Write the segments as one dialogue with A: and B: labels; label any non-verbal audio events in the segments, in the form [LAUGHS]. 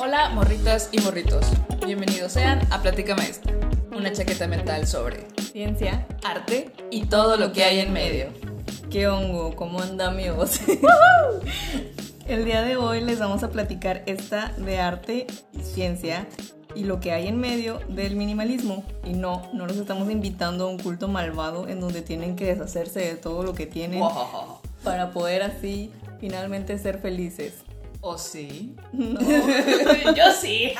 A: Hola, morritas y morritos. Bienvenidos sean a Platícame esta, una chaqueta mental sobre
B: Ciencia.
A: arte y todo lo que hay en medio.
B: ¿Qué hongo? ¿Cómo anda amigos? [LAUGHS] [LAUGHS] El día de hoy les vamos a platicar esta de arte y ciencia y lo que hay en medio del minimalismo. Y no, no los estamos invitando a un culto malvado en donde tienen que deshacerse de todo lo que tienen
A: Wow.
B: para poder así finalmente ser felices.
A: ¿O sí?
B: No. [LAUGHS]
A: Yo sí.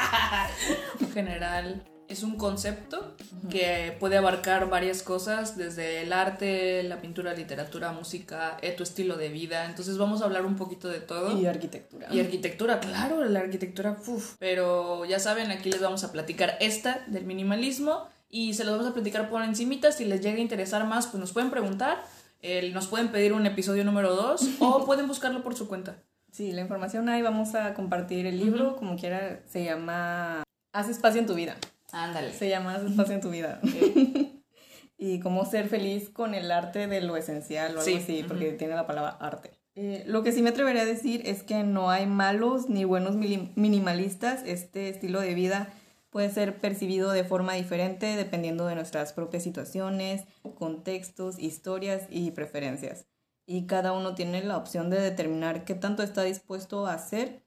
A: [LAUGHS] en general, es un concepto que puede abarcar varias cosas, desde el arte, la pintura, literatura, música, eh, tu estilo de vida. Entonces vamos a hablar un poquito de todo.
B: Y arquitectura.
A: Y arquitectura, claro, la arquitectura, uf. Pero ya saben, aquí les vamos a platicar esta del minimalismo y se los vamos a platicar por encimita. Si les llega a interesar más, pues nos pueden preguntar, eh, nos pueden pedir un episodio número 2 [LAUGHS] o pueden buscarlo por su cuenta.
B: Sí, la información ahí vamos a compartir el libro, como quiera, se llama Haz espacio en tu vida.
A: Ándale.
B: Se llama Haz espacio en tu vida. [LAUGHS] y cómo ser feliz con el arte de lo esencial o algo
A: Sí,
B: así, porque tiene la palabra arte. Eh, lo que sí me atrevería a decir es que no hay malos ni buenos minimalistas. Este estilo de vida puede ser percibido de forma diferente dependiendo de nuestras propias situaciones, contextos, historias y preferencias. Y cada uno tiene la opción de determinar qué tanto está dispuesto a hacer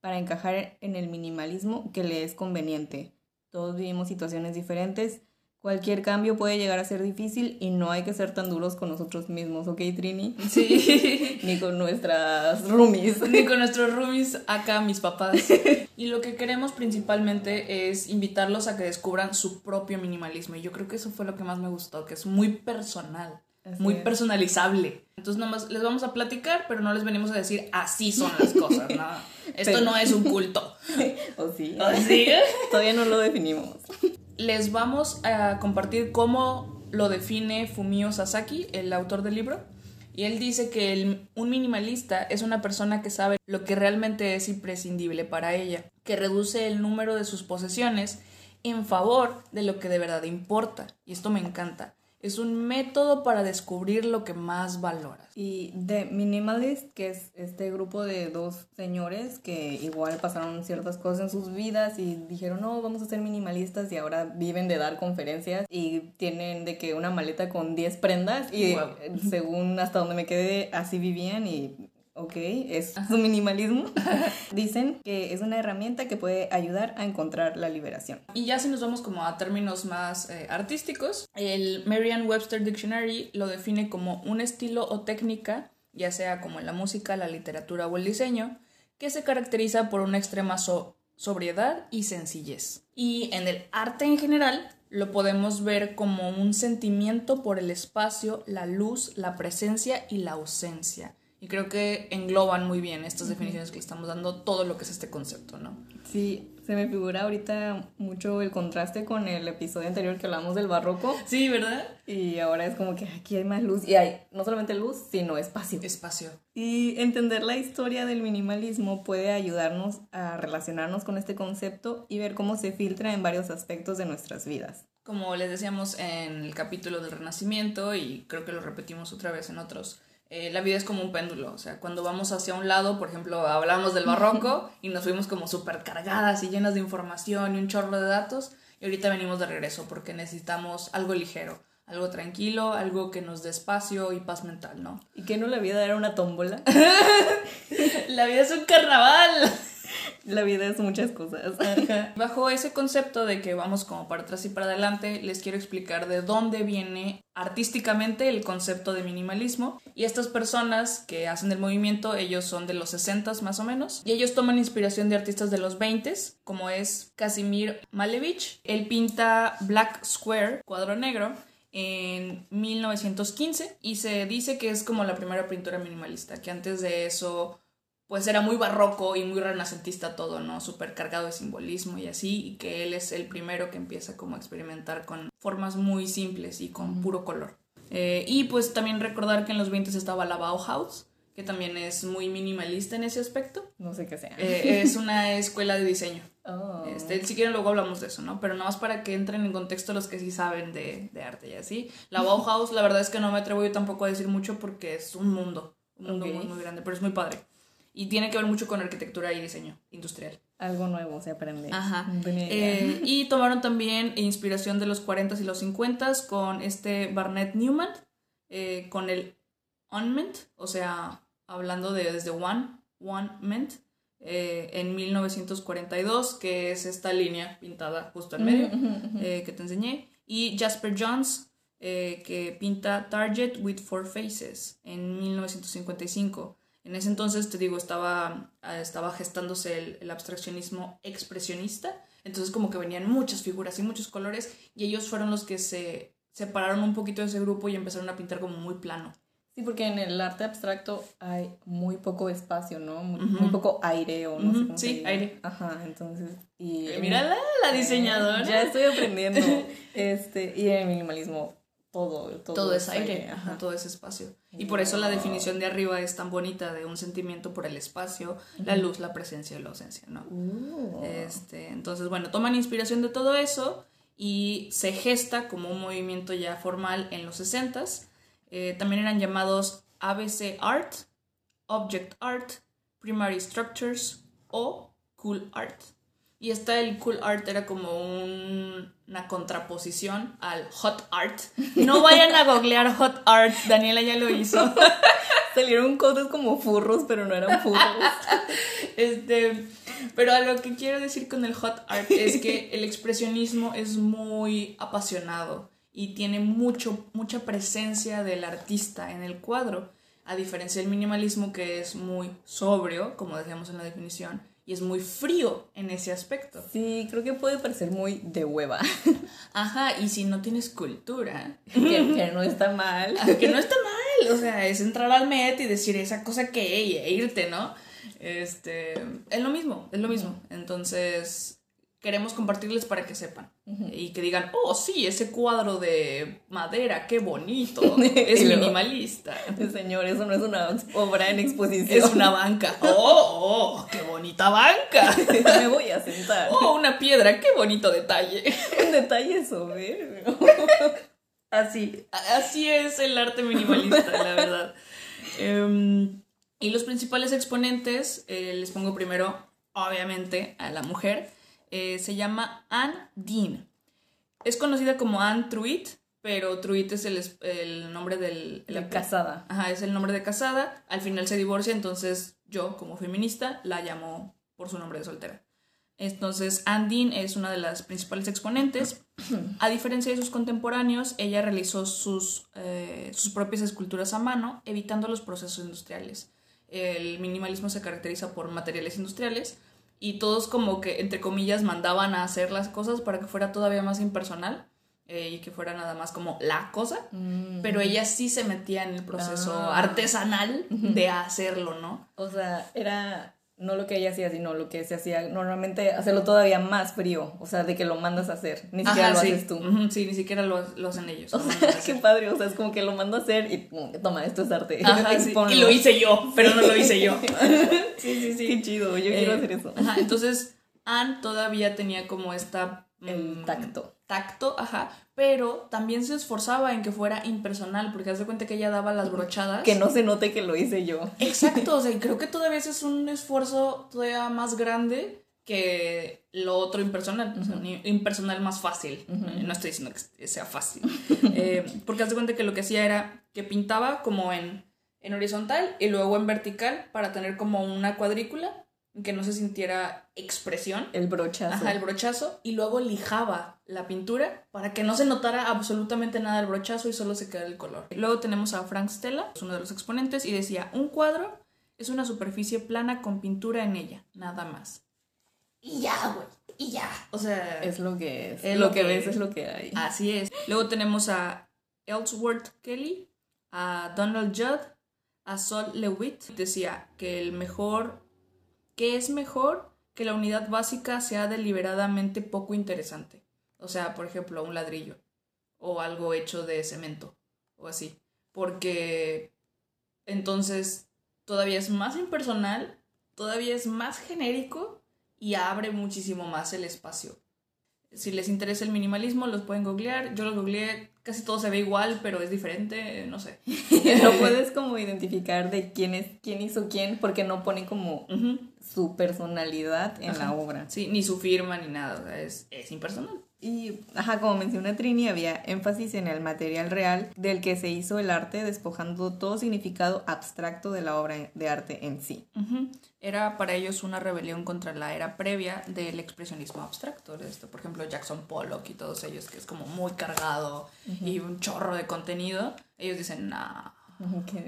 B: para encajar en el minimalismo que le es conveniente. Todos vivimos situaciones diferentes. Cualquier cambio puede llegar a ser difícil y no hay que ser tan duros con nosotros mismos, ¿ok, Trini?
A: Sí. [LAUGHS]
B: Ni con nuestras roomies.
A: Ni con nuestros roomies acá, mis papás. [LAUGHS] Y lo que queremos principalmente es invitarlos a que descubran su propio minimalismo. Y yo creo que eso fue lo que más me gustó, que es muy personal,
B: Así
A: muy
B: es.
A: personalizable. Entonces nomás les vamos a platicar, pero no les venimos a decir así son las cosas, ¿no? [LAUGHS] Esto
B: Pero-
A: no es un culto. [LAUGHS]
B: ¿O sí?
A: Así. [LAUGHS]
B: Todavía no lo definimos.
A: Les vamos a compartir cómo lo define Fumio Sasaki, el autor del libro. Y él dice que el- un minimalista es una persona que sabe lo que realmente es imprescindible para ella, que reduce el número de sus posesiones en favor de lo que de verdad importa. Y esto me encanta. Es un método para descubrir lo que más valoras.
B: Y The Minimalist, que es este grupo de dos señores que igual pasaron ciertas cosas en sus vidas y dijeron, no, vamos a ser minimalistas y ahora viven de dar conferencias y tienen de que una maleta con 10 prendas y según hasta donde me quedé, así vivían y... Ok, es su minimalismo. [LAUGHS] Dicen que es una herramienta que puede ayudar a encontrar la liberación.
A: Y ya si nos vamos como a términos más eh, artísticos, el Merriam-Webster Dictionary lo define como un estilo o técnica, ya sea como en la música, la literatura o el diseño, que se caracteriza por una extrema so- sobriedad y sencillez. Y en el arte en general lo podemos ver como un sentimiento por el espacio, la luz, la presencia y la ausencia. Y creo que engloban muy bien estas definiciones que le estamos dando todo lo que es este concepto, ¿no?
B: Sí, se me figura ahorita mucho el contraste con el episodio anterior que hablamos del barroco.
A: Sí, ¿verdad?
B: Y ahora es como que aquí hay más luz. Y hay no solamente luz, sino espacio.
A: Espacio.
B: Y entender la historia del minimalismo puede ayudarnos a relacionarnos con este concepto y ver cómo se filtra en varios aspectos de nuestras vidas.
A: Como les decíamos en el capítulo del Renacimiento, y creo que lo repetimos otra vez en otros, eh, la vida es como un péndulo. O sea, cuando vamos hacia un lado, por ejemplo, hablamos del barroco [LAUGHS] y nos fuimos como súper cargadas y llenas de información y un chorro de datos, y ahorita venimos de regreso porque necesitamos algo ligero, algo tranquilo, algo que nos dé espacio y paz mental, ¿no?
B: ¿Y que no la vida era una tómbola? [LAUGHS]
A: La vida es un carnaval.
B: La vida es muchas cosas. [LAUGHS]
A: Bajo ese concepto de que vamos como para atrás y para adelante, les quiero explicar de dónde viene artísticamente el concepto de minimalismo. Y estas personas que hacen el movimiento, ellos son de los 60 más o menos, y ellos toman inspiración de artistas de los 20 como es Casimir Malevich. Él pinta Black Square, cuadro negro, en 1915 y se dice que es como la primera pintura minimalista, que antes de eso pues era muy barroco y muy renacentista todo, ¿no? Súper cargado de simbolismo y así, y que él es el primero que empieza como a experimentar con formas muy simples y con puro color. Eh, y pues también recordar que en los 20 estaba la Bauhaus, que también es muy minimalista en ese aspecto.
B: No sé qué sea.
A: Eh, es una escuela de diseño. [LAUGHS]
B: Oh.
A: Este, si quieren luego hablamos de eso, ¿no? Pero nada más para que entren en contexto los que sí saben de, de arte y así. La [LAUGHS] Bauhaus, la verdad es que no me atrevo yo tampoco a decir mucho porque es un mundo, un mundo
B: Ok.
A: muy, muy grande, pero es muy padre. Y tiene que ver mucho con arquitectura y diseño industrial.
B: Algo nuevo se aprende.
A: Ajá. Eh, [LAUGHS] y tomaron también inspiración de los 40s y los 50s con este Barnett Newman, eh, con el Unment, o sea, hablando de desde One, One Ment, eh, en 1942, que es esta línea pintada justo en medio [LAUGHS] que te enseñé, y Jasper Johns, que pinta Target with Four Faces en 1955. En ese entonces, te digo, estaba, ah, estaba gestándose el, abstraccionismo expresionista, entonces como que venían muchas figuras y muchos colores y ellos fueron los que se separaron un poquito de ese grupo y empezaron a pintar como muy plano.
B: Sí, porque en el arte abstracto hay muy poco espacio, ¿no? Muy, poco aire o no sé cómo
A: Sí, aire.
B: Ajá, entonces... Y
A: Mira la, la diseñadora.
B: ya estoy aprendiendo. [LAUGHS] este, y el minimalismo todo,
A: todo, es aire, todo es espacio. Y por eso la definición de arriba es tan bonita de un sentimiento por el espacio, la luz, la presencia y la ausencia, ¿no? Uh. Este, entonces, bueno, toman inspiración de todo eso y se gesta como un movimiento ya formal en los 60s. Eh, también eran llamados ABC Art, Object Art, Primary Structures o Cool Art. Y está el cool art, era como una contraposición al hot art. No vayan a googlear hot art, Daniela ya lo hizo. [LAUGHS]
B: Salieron cosas como furros, pero no eran furros. [LAUGHS]
A: este, pero a lo que quiero decir con el hot art es que el expresionismo es muy apasionado y tiene mucho, mucha presencia del artista en el cuadro, a diferencia del minimalismo que es muy sobrio, como decíamos en la definición, y es muy frío en ese aspecto.
B: Sí, creo que puede parecer muy de hueva. [LAUGHS]
A: Ajá, y si no tienes cultura. [LAUGHS]
B: Que, no está mal. [LAUGHS]
A: Que no está mal, o sea, es entrar al Met y decir esa cosa que e irte, ¿no? Este, es lo mismo, es lo mismo. Entonces, queremos compartirles para que sepan y que digan, oh, sí, ese cuadro de madera, qué bonito, [LAUGHS] es minimalista.
B: Señor, eso no es una obra en exposición.
A: Es una banca. [LAUGHS] Oh, oh, qué bonita banca. [LAUGHS]
B: Me voy a sentar.
A: Oh, una piedra, qué bonito detalle.
B: Un detalle soberbio.
A: Así, así es el arte minimalista, la verdad. Em, y los principales exponentes, eh, les pongo primero, obviamente, a la mujer eh, se llama Anne Dean. Es conocida como Anne Truitt, pero Truitt es el, nombre del...
B: La casada.
A: Ajá, es el nombre de casada. Al final se divorcia, entonces yo, como feminista, la llamo por su nombre de soltera. Entonces, Anne Dean es una de las principales exponentes. A diferencia de sus contemporáneos, ella realizó sus, eh, sus propias esculturas a mano, evitando los procesos industriales. El minimalismo se caracteriza por materiales industriales, y todos como que, entre comillas, mandaban a hacer las cosas para que fuera todavía más impersonal eh, y que fuera nada más como la cosa, mm. pero ella sí se metía en el proceso ah. artesanal de hacerlo, ¿no?
B: O sea, era no lo que ella hacía, sino lo que se hacía normalmente, hacerlo todavía más frío, o sea, de que lo mandas a hacer, ni siquiera lo haces tú.
A: sí, ni siquiera lo, hacen ellos.
B: O sea, [LAUGHS] qué padre, o sea, es como que lo mando a hacer y toma, esto es arte. [LAUGHS]
A: y lo hice yo, pero no lo hice yo. [LAUGHS]
B: sí, sí, sí. Qué chido, yo quiero eh, hacer eso.
A: Ajá, entonces, Anne todavía tenía como esta...
B: El mm, tacto.
A: Tacto, ajá, pero también se esforzaba en que fuera impersonal, porque hace cuenta que ella daba las brochadas.
B: Que no se note que lo hice yo. [LAUGHS]
A: Exacto, o sea, creo que todavía es un esfuerzo todavía más grande que lo otro impersonal, o sea, impersonal más fácil. No estoy diciendo que sea fácil. [LAUGHS] Eh, porque hace cuenta que lo que hacía era que pintaba como en, en horizontal y luego en vertical para tener como una cuadrícula que no se sintiera expresión.
B: El brochazo.
A: Ajá, el brochazo. Y luego lijaba la pintura para que no se notara absolutamente nada el brochazo y solo se quedara el color. Luego tenemos a Frank Stella, uno de los exponentes, y decía, un cuadro es una superficie plana con pintura en ella, nada más. Y ya, güey. Y ya. O sea...
B: Es lo que es. lo, que, ves es lo que hay.
A: Así es. Luego tenemos a Ellsworth Kelly, a Donald Judd, a Sol Lewitt. Decía que el mejor que es mejor que la unidad básica sea deliberadamente poco interesante. O sea, por ejemplo, un ladrillo o algo hecho de cemento o así. Porque entonces todavía es más impersonal, todavía es más genérico y abre muchísimo más el espacio. Si les interesa el minimalismo, los pueden googlear. Yo lo googleé, casi todo se ve igual, pero es diferente, no sé. [LAUGHS]
B: no puedes como identificar de quién es quién hizo quién porque no ponen como su personalidad en la obra.
A: Sí, ni su firma ni nada, es, es impersonal.
B: Y, ajá, como mencionó Trini, había énfasis en el material real del que se hizo el arte, despojando todo significado abstracto de la obra de arte en sí.
A: Era para ellos una rebelión contra la era previa del expresionismo abstracto. Esto, por ejemplo, Jackson Pollock y todos ellos, que es como muy cargado y un chorro de contenido. Ellos dicen, nah.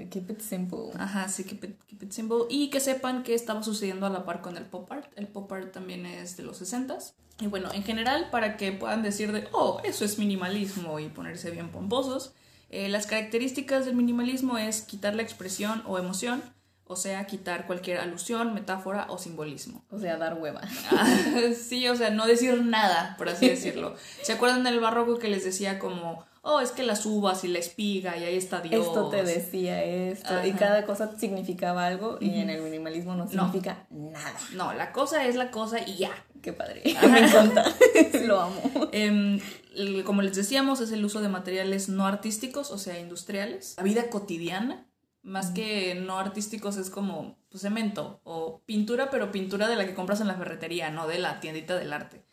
B: Keep it simple.
A: Ajá, sí, keep it, keep it simple. Y que sepan que estaba sucediendo a la par con el pop art. El pop art también es de los 60s. Y bueno, en general, para que puedan decir de, oh, eso es minimalismo y ponerse bien pomposos, eh, las características del minimalismo es quitar la expresión o emoción, o sea, quitar cualquier alusión, metáfora o simbolismo.
B: O sea, dar hueva. [LAUGHS]
A: sí, o sea, no decir nada, por así decirlo. [LAUGHS] ¿Se acuerdan del barroco que les decía como, oh, es que las uvas y la espiga y ahí está Dios.
B: Esto te decía esto. Y cada cosa significaba algo y en el minimalismo no significa nada.
A: No, la cosa es la cosa y ya.
B: Qué padre. [LAUGHS] Me encanta. Lo amo.
A: Em, como les decíamos, es el uso de materiales no artísticos, o sea, industriales. La vida cotidiana más que no artísticos es como pues, cemento o pintura, pero pintura de la que compras en la ferretería, no de la tiendita del arte.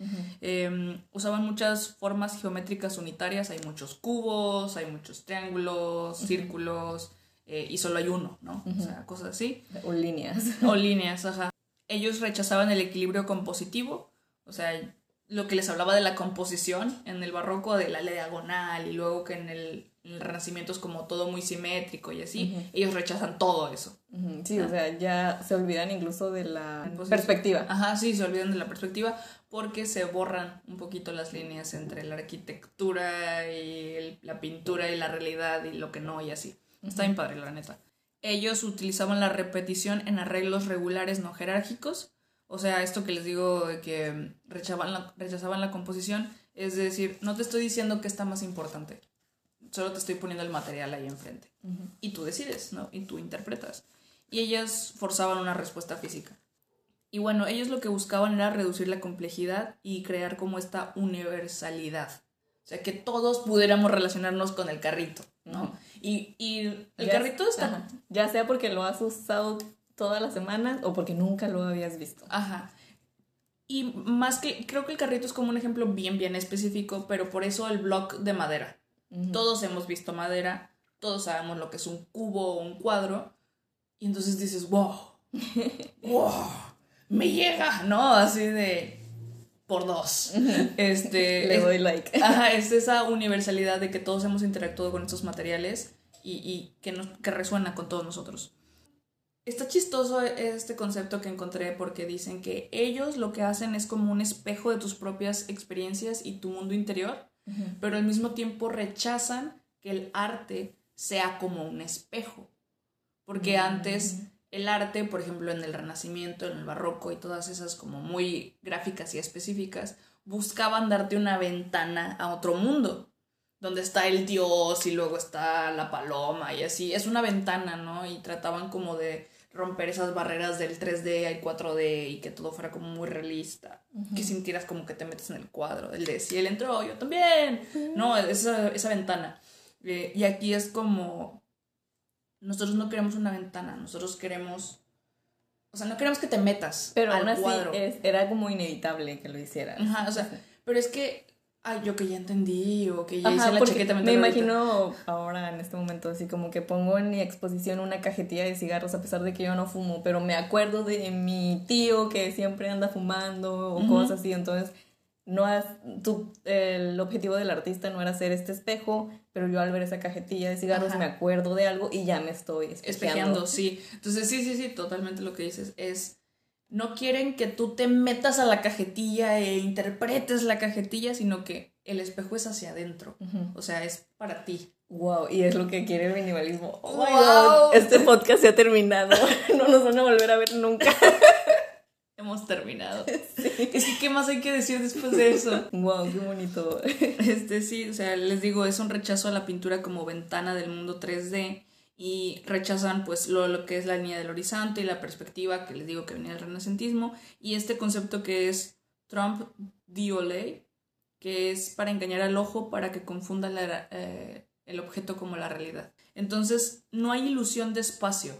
A: Em, usaban muchas formas geométricas unitarias, hay muchos cubos, hay muchos triángulos, círculos, eh, y solo hay uno, ¿no? O sea, cosas así.
B: O líneas.
A: O líneas, ajá. Ellos rechazaban el equilibrio compositivo, o sea, lo que les hablaba de la composición en el barroco, de la diagonal, y luego que en el el Renacimiento es como todo muy simétrico y así, ellos rechazan todo eso.
B: Sí, o sea, ya se olvidan incluso de la perspectiva.
A: Ajá, sí, se olvidan de la perspectiva porque se borran un poquito las líneas entre la arquitectura y la pintura y la realidad y lo que no y así. Está bien padre, la neta. Ellos utilizaban la repetición en arreglos regulares no jerárquicos. O sea, esto que les digo de que rechazaban la, rechazaban la composición, es decir, no te estoy diciendo que está más importante solo te estoy poniendo el material ahí enfrente. Y tú decides, ¿no? Y tú interpretas. Y ellas forzaban una respuesta física. Y bueno, ellos lo que buscaban era reducir la complejidad y crear como esta universalidad. O sea, que todos pudiéramos relacionarnos con el carrito, ¿no? y, y, el carrito está...
B: Ya sea porque lo has usado todas las semanas o porque nunca lo habías visto.
A: Ajá. Y más que, creo que el carrito es como un ejemplo bien, bien específico, pero por eso el block de madera. Todos hemos visto madera, todos sabemos lo que es un cubo o un cuadro, y entonces dices, wow, [LAUGHS] wow, me llega, ¿no? Así de por dos. Este, [LAUGHS]
B: Le doy like. [LAUGHS]
A: Ajá, es esa universalidad de que todos hemos interactuado con estos materiales y, y que, nos, que resuena con todos nosotros. Está chistoso este concepto que encontré porque dicen que ellos lo que hacen es como un espejo de tus propias experiencias y tu mundo interior pero al mismo tiempo rechazan que el arte sea como un espejo. Porque antes el arte, por ejemplo, en el Renacimiento, en el Barroco y todas esas como muy gráficas y específicas, buscaban darte una ventana a otro mundo, donde está el dios y luego está la paloma y así. Es una ventana, ¿no? Y trataban como de romper esas barreras del 3D al 4D y que todo fuera como muy realista. Que sintieras como que te metes en el cuadro. El de si él entró, yo también. No, esa, esa ventana. Eh, y aquí es como. Nosotros no queremos una ventana, nosotros queremos. O sea, no queremos que te metas.
B: Pero al aún así era como inevitable que lo hicieras.
A: Ajá, o sea, pero es que Ay, yo que ya entendí o que ya hice la chaqueta
B: Me imagino ahora en este momento así como que pongo en mi exposición una cajetilla de cigarros a pesar de que yo no fumo, pero me acuerdo de mi tío que siempre anda fumando o cosas así, entonces no has, tu, el objetivo del artista no era hacer este espejo, pero yo al ver esa cajetilla de cigarros me acuerdo de algo y ya me estoy
A: espejeando. sí. Entonces sí, sí, sí, totalmente lo que dices es no quieren que tú te metas a la cajetilla e interpretes la cajetilla, sino que el espejo es hacia adentro. O sea, es para ti.
B: Wow, y es lo que quiere el minimalismo. Oh wow. Este podcast se ha terminado. [LAUGHS] no nos van a volver a ver nunca. [LAUGHS]
A: Hemos terminado. [LAUGHS] Es que, ¿qué más hay que decir después de eso?
B: Wow, qué bonito.
A: Este sí, o sea, les digo, es un rechazo a la pintura como ventana del mundo 3D y rechazan pues lo, que es la línea del horizonte y la perspectiva que les digo que venía del renacentismo y este concepto que es Trump Dioley que es para engañar al ojo para que confunda eh, el objeto como la realidad. Entonces, no hay ilusión de espacio,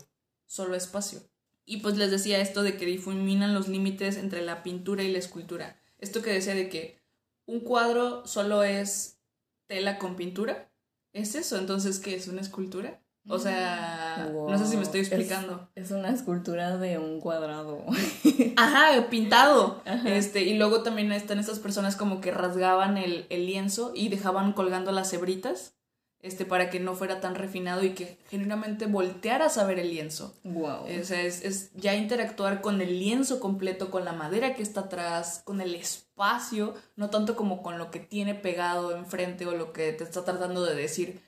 A: solo espacio. Y pues les decía esto de que difuminan los límites entre la pintura y la escultura. Esto que decía de que un cuadro solo es tela con pintura. ¿Es eso? Entonces, ¿qué es una escultura? O sea, no sé si me estoy explicando.
B: Es, una escultura de un cuadrado. [LAUGHS]
A: Ajá, pintado. Este, y luego también están estas personas como que rasgaban el, el lienzo y dejaban colgando las hebritas este, para que no fuera tan refinado y que genuinamente voltearas a ver el lienzo.
B: Wow.
A: es, es, ya interactuar con el lienzo completo, con la madera que está atrás, con el espacio, no tanto como con lo que tiene pegado enfrente o lo que te está tratando de decir.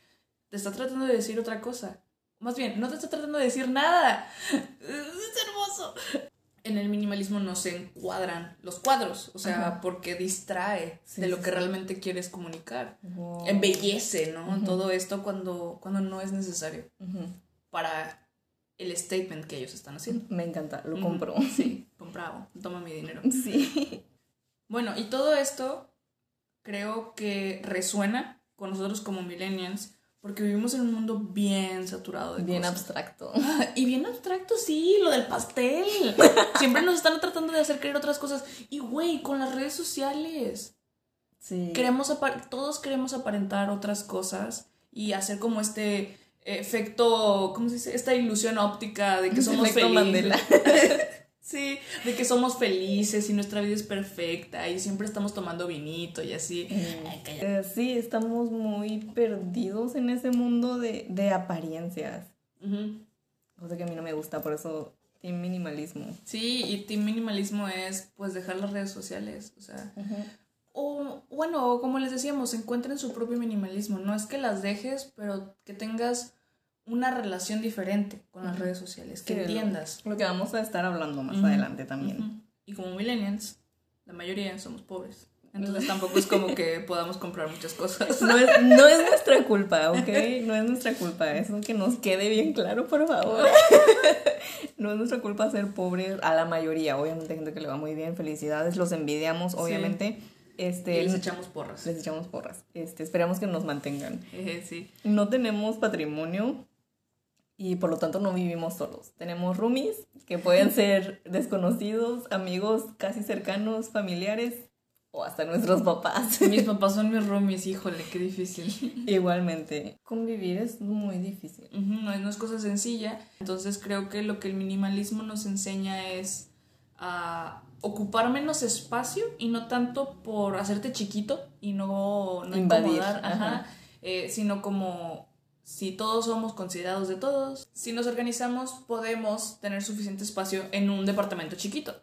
A: Te está tratando de decir otra cosa. Más bien, no te está tratando de decir nada. [LAUGHS] Es hermoso en el minimalismo no se encuadran los cuadros, o sea, porque distrae de lo que realmente quieres comunicar. Embellece, ¿no? Todo esto cuando, cuando no es necesario para el statement que ellos están haciendo.
B: Me encanta, lo compro.
A: Sí, [LAUGHS] comprado, toma mi dinero.
B: Sí.
A: Bueno, y todo esto creo que resuena con nosotros como millennials porque vivimos en un mundo bien saturado de
B: Bien abstracto. [LAUGHS]
A: y bien abstracto, sí, lo del pastel. [LAUGHS] Siempre nos están tratando de hacer creer otras cosas. Y güey, con las redes sociales. Sí. Queremos todos queremos aparentar otras cosas y hacer como este efecto, ¿cómo se dice? Esta ilusión óptica de que somos felices. [LAUGHS] Sí, de que somos felices y nuestra vida es perfecta y siempre estamos tomando vinito y así.
B: Eh, sí, estamos muy perdidos en ese mundo de, apariencias. Cosa que a mí no me gusta, por eso team minimalismo.
A: Sí, y team minimalismo es pues dejar las redes sociales, o sea... O bueno, como les decíamos, encuentren su propio minimalismo. No es que las dejes, pero que tengas una relación diferente con las redes sociales, que entiendas.
B: Lo, que vamos a estar hablando más adelante también.
A: Y como millennials, la mayoría somos pobres. Entonces tampoco es como que [LAUGHS] podamos comprar muchas cosas.
B: No es, no es nuestra culpa, ¿ok? No es nuestra culpa. Eso que nos quede bien claro, por favor. [LAUGHS] No es nuestra culpa ser pobres a la mayoría. Obviamente hay gente que le va muy bien. Felicidades. Los envidiamos, obviamente. Este,
A: les echamos porras.
B: Les echamos porras. Este, esperamos que nos mantengan. [LAUGHS]
A: sí.
B: No tenemos patrimonio y por lo tanto no vivimos solos. Tenemos roomies que pueden ser [LAUGHS] desconocidos, amigos casi cercanos, familiares o hasta nuestros papás. [LAUGHS]
A: Mis papás son mis roomies, híjole, qué difícil.
B: Igualmente, convivir es muy difícil.
A: no, no es cosa sencilla. Entonces creo que lo que el minimalismo nos enseña es a ocupar menos espacio y no tanto por hacerte chiquito y no, no Invadir. ajá, eh, sino como si todos somos considerados de todos, si nos organizamos podemos tener suficiente espacio en un departamento chiquito.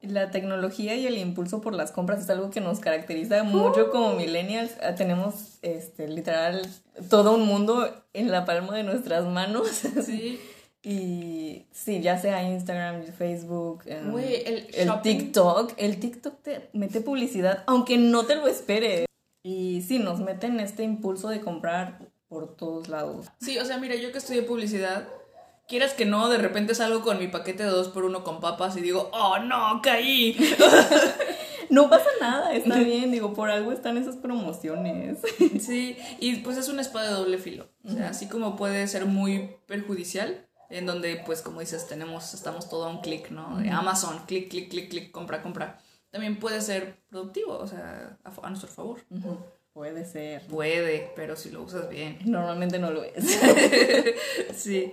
B: La tecnología y el impulso por las compras es algo que nos caracteriza mucho como millennials. Ah, tenemos este literal todo un mundo en la palma de nuestras manos. [LAUGHS]
A: Sí.
B: y sí, ya sea Instagram, Facebook,
A: em, el,
B: el TikTok, el TikTok te mete publicidad aunque no te lo esperes. Y sí, nos meten este impulso de comprar por todos lados.
A: Sí, o sea, mira, yo que estudié publicidad, quieras que no, de repente salgo con mi paquete de dos por uno con papas y digo, oh no, caí. [LAUGHS]
B: no pasa nada, está [LAUGHS] bien, digo, por algo están esas promociones. [LAUGHS]
A: Sí, y pues es una espada de doble filo. O sea, así como puede ser muy perjudicial, en donde, pues, como dices, tenemos, estamos todo a un clic, ¿no? De Amazon, clic, clic, clic, clic, compra, compra. También puede ser productivo, o sea, a, nuestro favor.
B: Puede ser.
A: Puede, pero si lo usas bien. [LAUGHS]
B: Normalmente no lo es. [LAUGHS]
A: sí.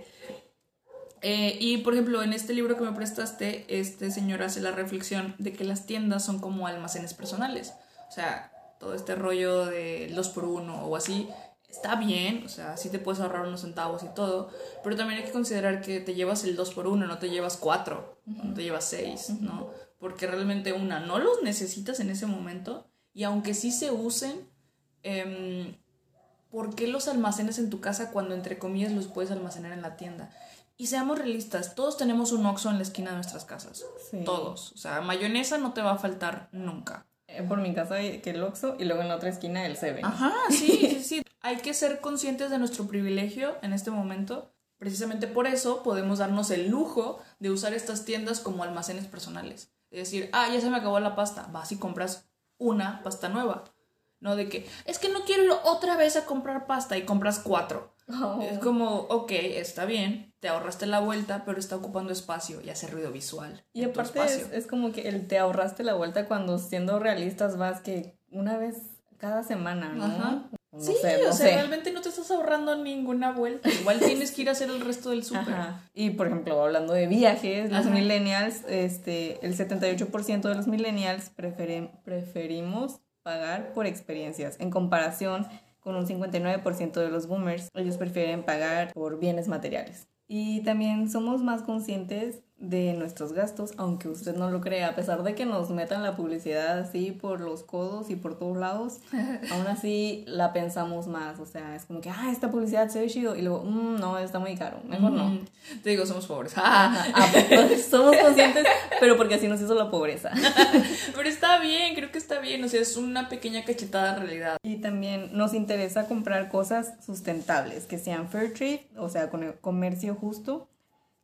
A: Eh, y por ejemplo, en este libro que me prestaste, este señor hace la reflexión de que las tiendas son como almacenes personales. O sea, todo este rollo de dos por uno o así está bien, o sea, sí te puedes ahorrar unos centavos y todo, pero también hay que considerar que te llevas el dos por uno, no te llevas cuatro, no te llevas seis, ¿no? Porque realmente una, no los necesitas en ese momento y aunque sí se usen, Em, ¿por qué los almacenes en tu casa cuando entre comillas los puedes almacenar en la tienda? Y seamos realistas, todos tenemos un Oxxo en la esquina de nuestras casas. Todos. O sea, mayonesa no te va a faltar nunca.
B: Eh, por mi casa hay que el Oxxo y luego en la otra esquina el Seven.
A: Ajá, sí, [LAUGHS] sí, sí. Hay que ser conscientes de nuestro privilegio en este momento. Precisamente por eso podemos darnos el lujo de usar estas tiendas como almacenes personales. Es decir, ah, ya se me acabó la pasta. Vas y compras una pasta nueva No de que, es que no quiero ir otra vez a comprar pasta y compras cuatro.
B: Oh.
A: Es como, ok, está bien, te ahorraste la vuelta, pero está ocupando espacio y hace ruido visual.
B: Y aparte es, es como que el te ahorraste la vuelta cuando siendo realistas vas que una vez cada semana, ¿no?
A: Ajá.
B: No
A: sí,
B: sé, no
A: o sea,
B: sé.
A: realmente no te estás ahorrando ninguna vuelta. Igual tienes que ir a hacer el resto del súper.
B: Y por ejemplo, hablando de viajes, los millennials, este, el 78% de los millennials preferen- preferimos pagar por experiencias en comparación con un 59% de los boomers, ellos prefieren pagar por bienes materiales. Y también somos más conscientes de nuestros gastos, aunque usted no lo crea, a pesar de que nos metan la publicidad así por los codos y por todos lados, [LAUGHS] aún así la pensamos más, o sea, es como que, ah, esta publicidad se ve chido, y luego, "Mm, no, está muy caro, mejor no.
A: Mm, Te digo, somos pobres.
B: Ah, [LAUGHS] pues, somos conscientes, pero porque así nos hizo la pobreza. [LAUGHS]
A: Pero está bien, creo que está bien. O sea, es una pequeña cachetada de realidad.
B: Y también nos interesa comprar cosas sustentables, que sean fair trade, o sea, con el comercio justo,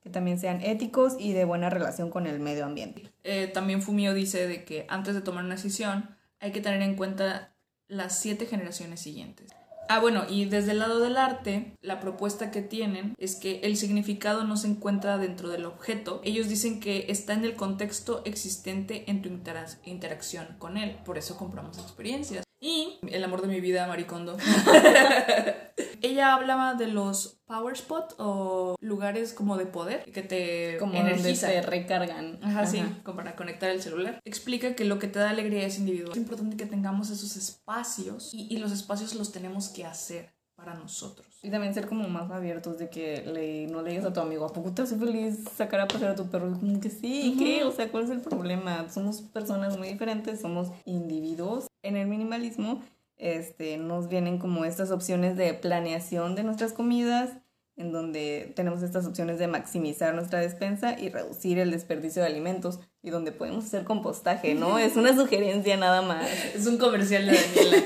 B: que también sean éticos y de buena relación con el medio ambiente.
A: Eh, también Fumio dice de que antes de tomar una decisión hay que tener en cuenta las siete generaciones siguientes. Ah, bueno, y desde el lado del arte, la propuesta que tienen es que el significado no se encuentra dentro del objeto. Ellos dicen que está en el contexto existente en tu intera- interacción con él. Por eso compramos experiencias. Y el amor de mi vida, Maricondo. [LAUGHS] Ella hablaba de los power spot o lugares como de poder que te
B: Como donde
A: energizan.
B: se recargan.
A: Ajá, sí, como para conectar el celular. Explica que lo que te da alegría es individual. Es importante que tengamos esos espacios y, y los espacios los tenemos que hacer para nosotros.
B: Y también ser como más abiertos de que le, no le digas a tu amigo, ¿a poco te hace feliz sacar a pasear a tu perro? Y como que sí, ¿qué? O sea, ¿cuál es el problema? Somos personas muy diferentes, somos individuos. En el minimalismo este, nos vienen como estas opciones de planeación de nuestras comidas, en donde tenemos estas opciones de maximizar nuestra despensa y reducir el desperdicio de alimentos, y donde podemos hacer compostaje, ¿no? Es una sugerencia nada más.
A: Es un comercial de Daniela.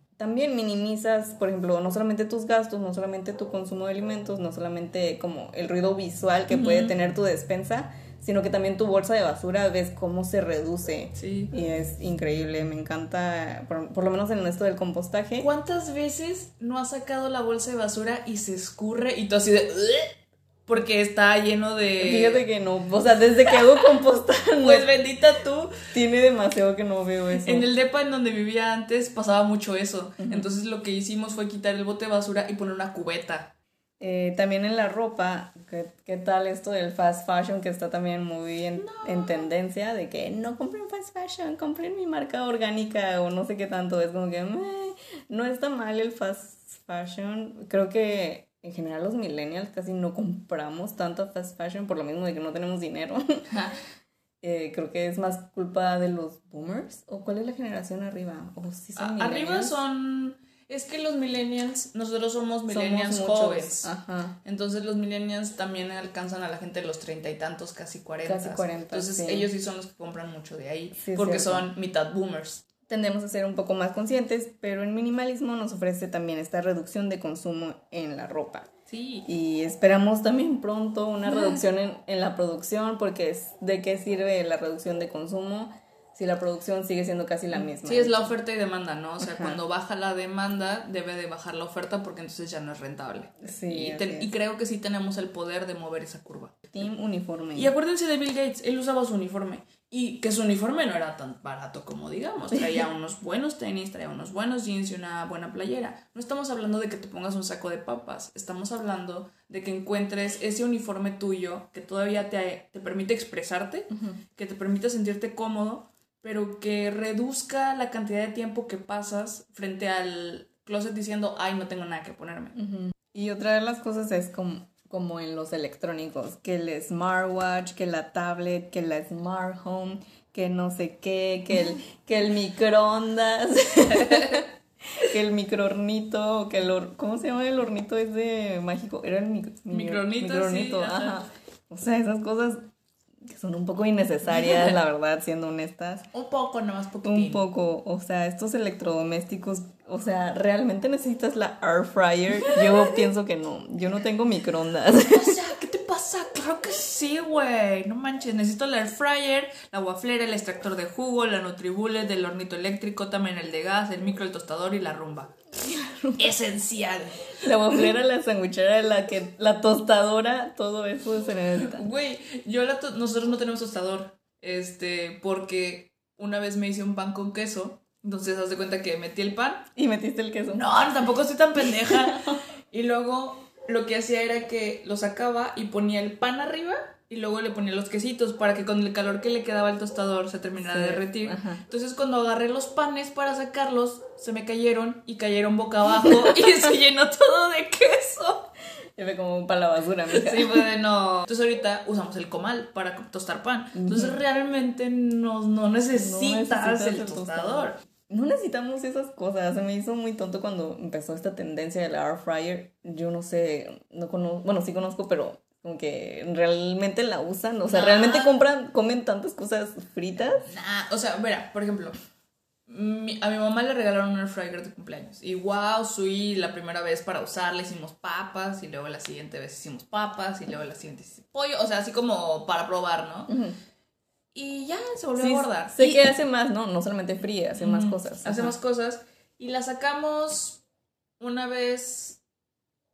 A: [LAUGHS]
B: También minimizas, por ejemplo, no solamente tus gastos, no solamente tu consumo de alimentos, no solamente como el ruido visual que puede tener tu despensa, sino que también tu bolsa de basura ves cómo se reduce.
A: sí.
B: Y es increíble, me encanta, por, por lo menos en esto del compostaje.
A: ¿Cuántas veces no has sacado la bolsa de basura y se escurre y tú así de... Porque está lleno de...
B: Fíjate que no, o sea, desde que hago compostaje, [LAUGHS]
A: Pues bendita tú.
B: tiene demasiado que no veo eso.
A: En el depa en donde vivía antes pasaba mucho eso. Entonces lo que hicimos fue quitar el bote de basura y poner una cubeta.
B: Eh, también en la ropa, ¿qué, qué tal esto del fast fashion que está también muy en, en tendencia? De que no compren fast fashion, compren mi marca orgánica o no sé qué tanto. Es como que "Meh, no está mal el fast fashion. Creo que en general los millennials casi no compramos tanto fast fashion por lo mismo de que no tenemos dinero. [LAUGHS] Eh, creo que es más culpa de los boomers. ¿O cuál es la generación arriba? ¿O sí son
A: A- Arriba son... Es que los millennials, nosotros somos millennials jóvenes.
B: Ajá.
A: Entonces los millennials también alcanzan a la gente de los treinta y tantos, casi cuarenta.
B: Casi 40,
A: Entonces
B: sí.
A: ellos sí son los que compran mucho de ahí.
B: Sí,
A: porque son mitad boomers.
B: Tendemos a ser un poco más conscientes, pero el minimalismo nos ofrece también esta reducción de consumo en la ropa.
A: Sí.
B: Y esperamos también pronto una reducción en, en la producción, porque es, ¿de qué sirve la reducción de consumo si la producción sigue siendo casi la misma?
A: Sí, es la oferta y demanda, ¿no? O sea,
B: Ajá.
A: cuando baja la demanda, debe de bajar la oferta porque entonces ya no es rentable.
B: Sí,
A: y, te- y creo que sí tenemos el poder de mover esa curva.
B: Team uniforme.
A: Y acuérdense de Bill Gates, él usaba su uniforme. Y que su uniforme no era tan barato como digamos. Traía [LAUGHS] unos buenos tenis, traía unos buenos jeans y una buena playera. No estamos hablando de que te pongas un saco de papas. Estamos hablando de que encuentres ese uniforme tuyo que todavía te, te permite expresarte, que te permite sentirte cómodo, pero que reduzca la cantidad de tiempo que pasas frente al closet diciendo, ay, no tengo nada que ponerme.
B: Ujú. Y otra de las cosas es como, como en los electrónicos, que el smartwatch, que la tablet, que la smart home, que no sé qué, que el, que el microondas, [LAUGHS] que el microhornito, que el hor- ¿cómo se llama el hornito ese mágico? Era el mic- mi-
A: Microhornito, sí, ajá.
B: ajá. O sea, esas cosas que son un poco innecesarias, la verdad, siendo honestas. [LAUGHS]
A: Un poco, nomás poquitín.
B: Un poco, o sea, estos electrodomésticos, o sea, ¿realmente necesitas la air fryer? Yo [LAUGHS] pienso que no, yo no tengo microondas.
A: O sea, [LAUGHS] ¿qué te pasa? claro que sí, güey. No manches, necesito la air fryer, la waflera, el extractor de jugo, la Nutribullet, del hornito eléctrico, también el de gas, el micro, el tostador y la rumba. Esencial.
B: La waflera, la sandwichera, la que la tostadora, todo eso se necesita.
A: Güey, yo la to- nosotros no tenemos tostador. Este, porque una vez me hice un pan con queso. Entonces, haz de cuenta que metí el pan
B: Y metiste el queso.
A: No, tampoco estoy tan [LAUGHS] pendeja. Y luego lo que hacía era que lo sacaba y ponía el pan arriba y luego le ponía los quesitos para que con el calor que le quedaba al tostador se terminara de derretir.
B: ajá.
A: Entonces cuando agarré los panes para sacarlos, se me cayeron y cayeron boca abajo [LAUGHS] y se llenó todo de queso.
B: Y fue como para la basura, mija.
A: Sí, de no. Entonces ahorita usamos el comal para tostar pan. Entonces realmente no, no necesitas,
B: necesitas
A: el
B: el
A: tostador.
B: tostador. No necesitamos esas cosas. Se me hizo muy tonto cuando empezó esta tendencia de la air fryer. Yo no sé, no conozco, bueno, sí conozco, pero como que realmente la usan. O sea,
A: Nah.
B: realmente compran, comen tantas cosas fritas.
A: Nah, o sea, verá, por ejemplo, mi- a mi mamá le regalaron un air fryer de cumpleaños. Y wow, subí la primera vez para usarla, hicimos papas, y luego la siguiente vez hicimos papas, y luego la siguiente hicimos pollo, o sea, así como para probar, ¿no? Y ya se volvió
B: Sí,
A: a guardar.
B: sé
A: Y
B: que hace más, ¿no? No solamente fríe, hace más cosas.
A: hace
B: Ajá.
A: más cosas. Y la sacamos una vez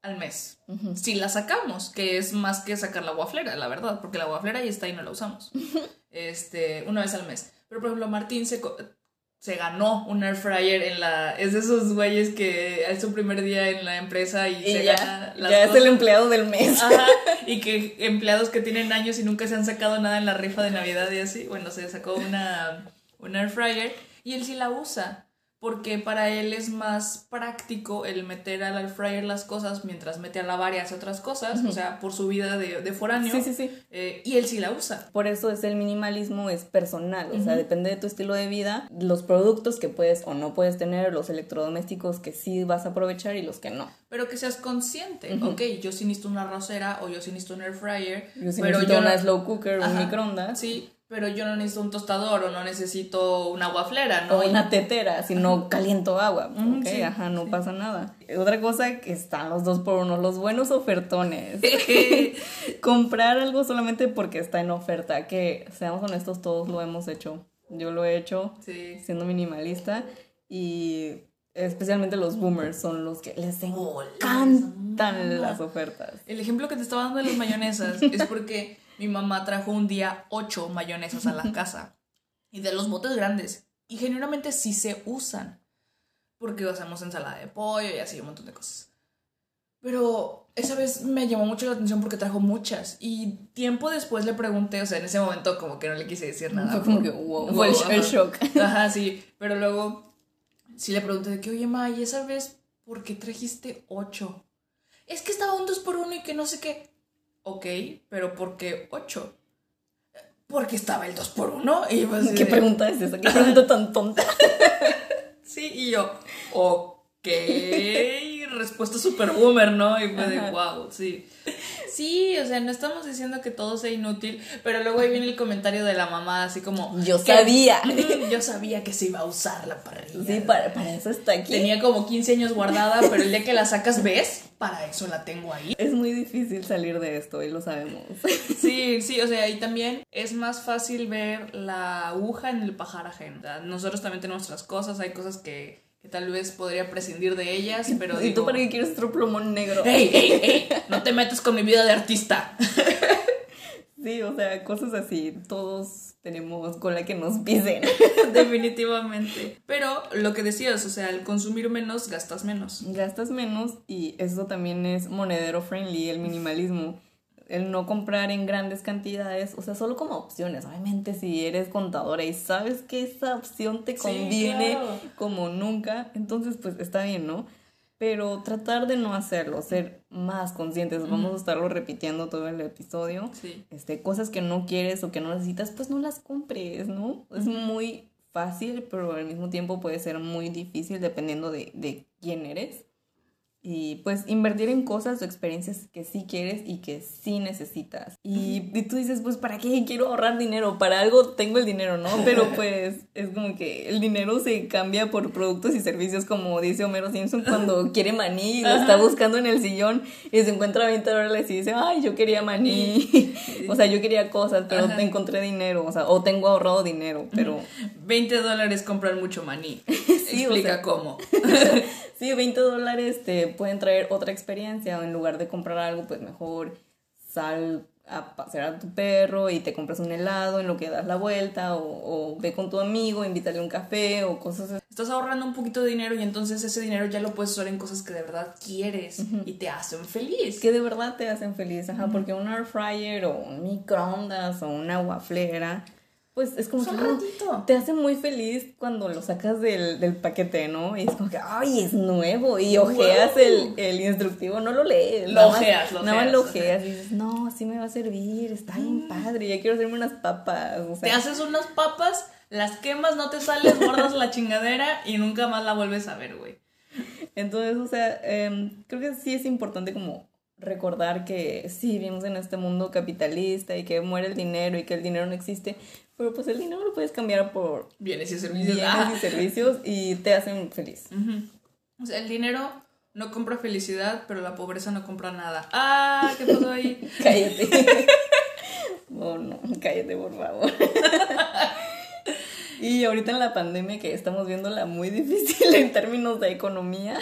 A: al mes. Si la sacamos, que es más que sacar la guaflera, la verdad, porque la guaflera ahí está y no la usamos. este, una vez al mes. Pero por ejemplo, Martín se, se ganó un air fryer en la. Es de esos güeyes que es su primer día en la empresa y,
B: Y
A: se
B: ya,
A: gana las
B: ya es el empleado del mes.
A: Ajá, y que empleados que tienen años y nunca se han sacado nada en la rifa de Navidad y así, bueno, se sacó una, una air fryer y él sí la usa, porque para él es más práctico el meter al fryer las cosas mientras mete a lavar y hace otras cosas, o sea, por su vida de, de foráneo,
B: Sí, sí, sí.
A: eh, y él sí la usa.
B: Por eso es el minimalismo, es personal, o sea, depende de tu estilo de vida, los productos que puedes o no puedes tener, los electrodomésticos que sí vas a aprovechar y los que no.
A: Pero que seas consciente, ok, yo sí necesito una rosera o yo sí necesito un air fryer,
B: Yo sí
A: pero
B: necesito
A: yo
B: una slow cooker, un
A: Ajá,
B: microondas
A: Sí, pero yo no necesito un tostador o no necesito una waflera, ¿no?
B: o una tetera, si no caliento agua,
A: Ujú,
B: ok,
A: sí,
B: ajá, no pasa nada. Otra cosa que están los dos por uno, los buenos ofertones. [LAUGHS] [LAUGHS] Comprar algo solamente porque está en oferta, que seamos honestos, todos lo hemos hecho. Yo lo he hecho.
A: Sí.
B: siendo minimalista y especialmente los boomers son los que les encantan las ofertas.
A: El ejemplo que te estaba dando de las mayonesas [LAUGHS] es porque mi mamá trajo un día ocho mayonesas a la [LAUGHS] casa y de los botes grandes y genuinamente sí se usan porque hacemos ensalada de pollo y así un montón de cosas. Pero esa vez me llamó mucho la atención porque trajo muchas y tiempo después le pregunté, o sea, en ese momento como que no le quise decir nada.
B: Fue como que wow,
A: Wow,
B: el, shock. [LAUGHS]
A: Ajá, sí. Pero luego sí le pregunté de que, oye, ma, ¿y esa vez por qué trajiste ocho? Es que estaba un dos por uno y que no sé qué. Ok, pero ¿por qué ocho? Porque estaba el dos por uno y pues,
B: ¿Qué
A: de-
B: pregunta es esa? ¿Qué pregunta tan tonta? [LAUGHS]
A: Sí, y yo, ok. Respuesta super boomer, ¿no? Y fue de wow, sí. Sí, o sea, no estamos diciendo que todo sea inútil, pero luego ahí viene el comentario de la mamá, así como.
B: Yo sabía. [LAUGHS]
A: "Mm, Yo sabía que se iba a usar la parrilla.
B: Sí, para, para eso está aquí.
A: Tenía como 15 años guardada, pero el día que la sacas, ¿ves? Para eso la tengo ahí.
B: Es muy difícil salir de esto y lo sabemos. [LAUGHS]
A: Sí, sí, o sea, y también es más fácil ver la aguja en el pajar ajeno. Nosotros también tenemos nuestras cosas, hay cosas que, que tal vez podría prescindir de ellas, pero [LAUGHS]
B: ¿Y
A: digo...
B: tú para qué quieres otro plumón negro?
A: ¡Ey, ey, ey! [LAUGHS] No te metas con mi vida de artista. [LAUGHS]
B: Sí, o sea, cosas así. Todos tenemos cola que nos pisen.
A: Definitivamente. Pero lo que decías, o sea, al consumir menos, gastas menos.
B: Gastas menos y eso también es monedero friendly, el minimalismo. El no comprar en grandes cantidades, o sea, solo como opciones. Obviamente, si eres contadora y sabes que esa opción te
A: Sí,
B: conviene
A: claro.
B: como nunca, entonces pues está bien, ¿no? Pero tratar de no hacerlo, ser más conscientes. Vamos a estarlo repitiendo todo el episodio.
A: Sí.
B: Este, cosas que no quieres o que no necesitas, pues no las compres, ¿no? Es muy fácil, pero al mismo tiempo puede ser muy difícil dependiendo de, de quién eres. Y pues invertir en cosas o experiencias que sí quieres y que sí necesitas. Y, y, tú dices, pues ¿para qué quiero ahorrar dinero? Para algo tengo el dinero, ¿no? Pero [LAUGHS] pues es como que el dinero se cambia por productos y servicios como dice Homero Simpson cuando [LAUGHS] quiere maní y lo está buscando en el sillón y se encuentra 20 dólares y dice, ay, yo quería maní. [LAUGHS] o sea, yo quería cosas, pero encontré dinero, o sea, o tengo ahorrado dinero, pero...
A: 20 dólares comprar mucho maní. Sí, Explica cómo. [LAUGHS]
B: sí, 20 dólares te pueden traer otra experiencia. En lugar de comprar algo, pues mejor sal a pasear a tu perro y te compras un helado en lo que das la vuelta o, ve con tu amigo, invítale un café o cosas así.
A: Estás ahorrando un poquito de dinero y entonces ese dinero ya lo puedes usar en cosas que de verdad quieres y te hacen feliz.
B: Que de verdad te hacen feliz, ajá, porque un air fryer o un microondas o una waflera pues es como que te hace muy feliz cuando lo sacas del, del, paquete, ¿no? Y es como que, ay, es nuevo. Y ojeas el, el, instructivo, no lo lees.
A: Lo ojeas,
B: lo Nada más lo ojeas y dices, no, sí me va a servir, está bien mm. padre, ya quiero hacerme unas papas. O
A: sea, te haces unas papas, las quemas, no te sales, guardas la chingadera y nunca más la vuelves a ver, güey.
B: Entonces, o sea, em, creo que sí es importante como recordar que sí vivimos en este mundo capitalista y que muere el dinero y que el dinero no existe, pero pues el dinero lo puedes cambiar por
A: bienes y servicios.
B: Bienes y ah. servicios y te hacen feliz.
A: O sea, el dinero no compra felicidad, pero la pobreza no compra nada. Ah, ¿qué pasó ahí? [LAUGHS]
B: cállate. oh, no, cállate, por favor. [LAUGHS] y ahorita en la pandemia que estamos viéndola muy difícil en términos de economía.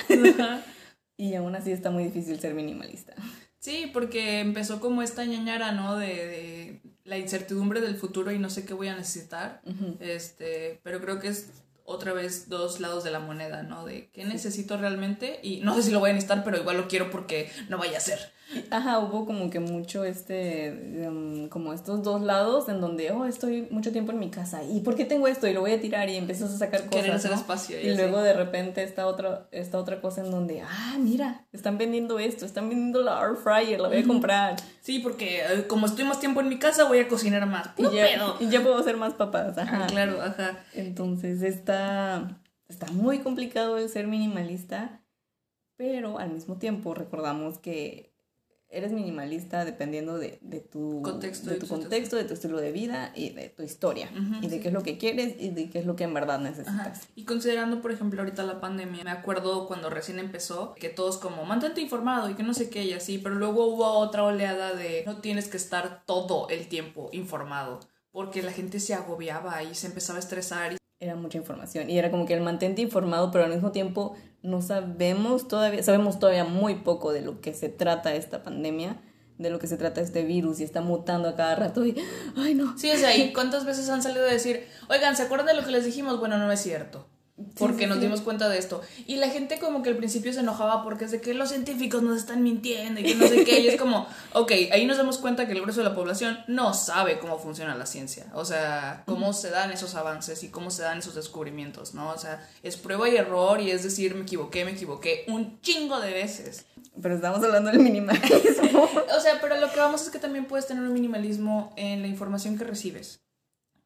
B: Y aún así está muy difícil ser minimalista.
A: Sí, porque empezó como esta ñañara, ¿no? De, la incertidumbre del futuro y no sé qué voy a necesitar. Este, pero creo que es otra vez dos lados de la moneda, ¿no? De qué necesito realmente y no sé si lo voy a necesitar, pero igual lo quiero porque no vaya a ser.
B: Ajá, hubo como que mucho este, em, como estos dos lados en donde, oh, estoy mucho tiempo en mi casa, ¿y por qué tengo esto? Y lo voy a tirar y empiezas a sacar cosas. Querer hacer espacio. Y, luego de repente está otra, esta otra cosa en donde, ah, mira, están vendiendo esto, están vendiendo la air fryer, la voy a comprar.
A: Sí, porque eh, como estoy más tiempo en mi casa, voy a cocinar más.
B: Y, ya, y ya puedo hacer más papas, ajá.
A: Ah, claro, ajá.
B: Entonces está, está muy complicado el ser minimalista, pero al mismo tiempo recordamos que eres minimalista dependiendo de, tu contexto, de tu contexto, de tu estilo de vida y de tu historia y de qué es lo que quieres y de qué es lo que en verdad necesitas.
A: Y considerando, por ejemplo, ahorita la pandemia, me acuerdo cuando recién empezó que todos como mantente informado y que no sé qué y así, pero luego hubo otra oleada de no tienes que estar todo el tiempo informado porque la gente se agobiaba y se empezaba a estresar
B: era mucha información y era como que el mantente informado, pero al mismo tiempo no sabemos todavía, sabemos todavía muy poco de lo que se trata esta pandemia, de lo que se trata este virus y está mutando a cada rato y, ay no.
A: Sí, o sea, ¿y cuántas veces han salido a decir, oigan, ¿se acuerdan de lo que les dijimos? Bueno, no es cierto porque nos dimos cuenta de esto. Y la gente como que al principio se enojaba porque es de que los científicos nos están mintiendo y que no sé qué. Y es como, [LAUGHS] ok, ahí nos damos cuenta que el grueso de la población no sabe cómo funciona la ciencia. O sea, cómo se dan esos avances y cómo se dan esos descubrimientos, ¿no? O sea, es prueba y error y es decir, me equivoqué, me equivoqué un chingo de veces.
B: Pero estamos hablando del minimalismo. [LAUGHS]
A: o sea, pero lo que vamos es que también puedes tener un minimalismo en la información que recibes.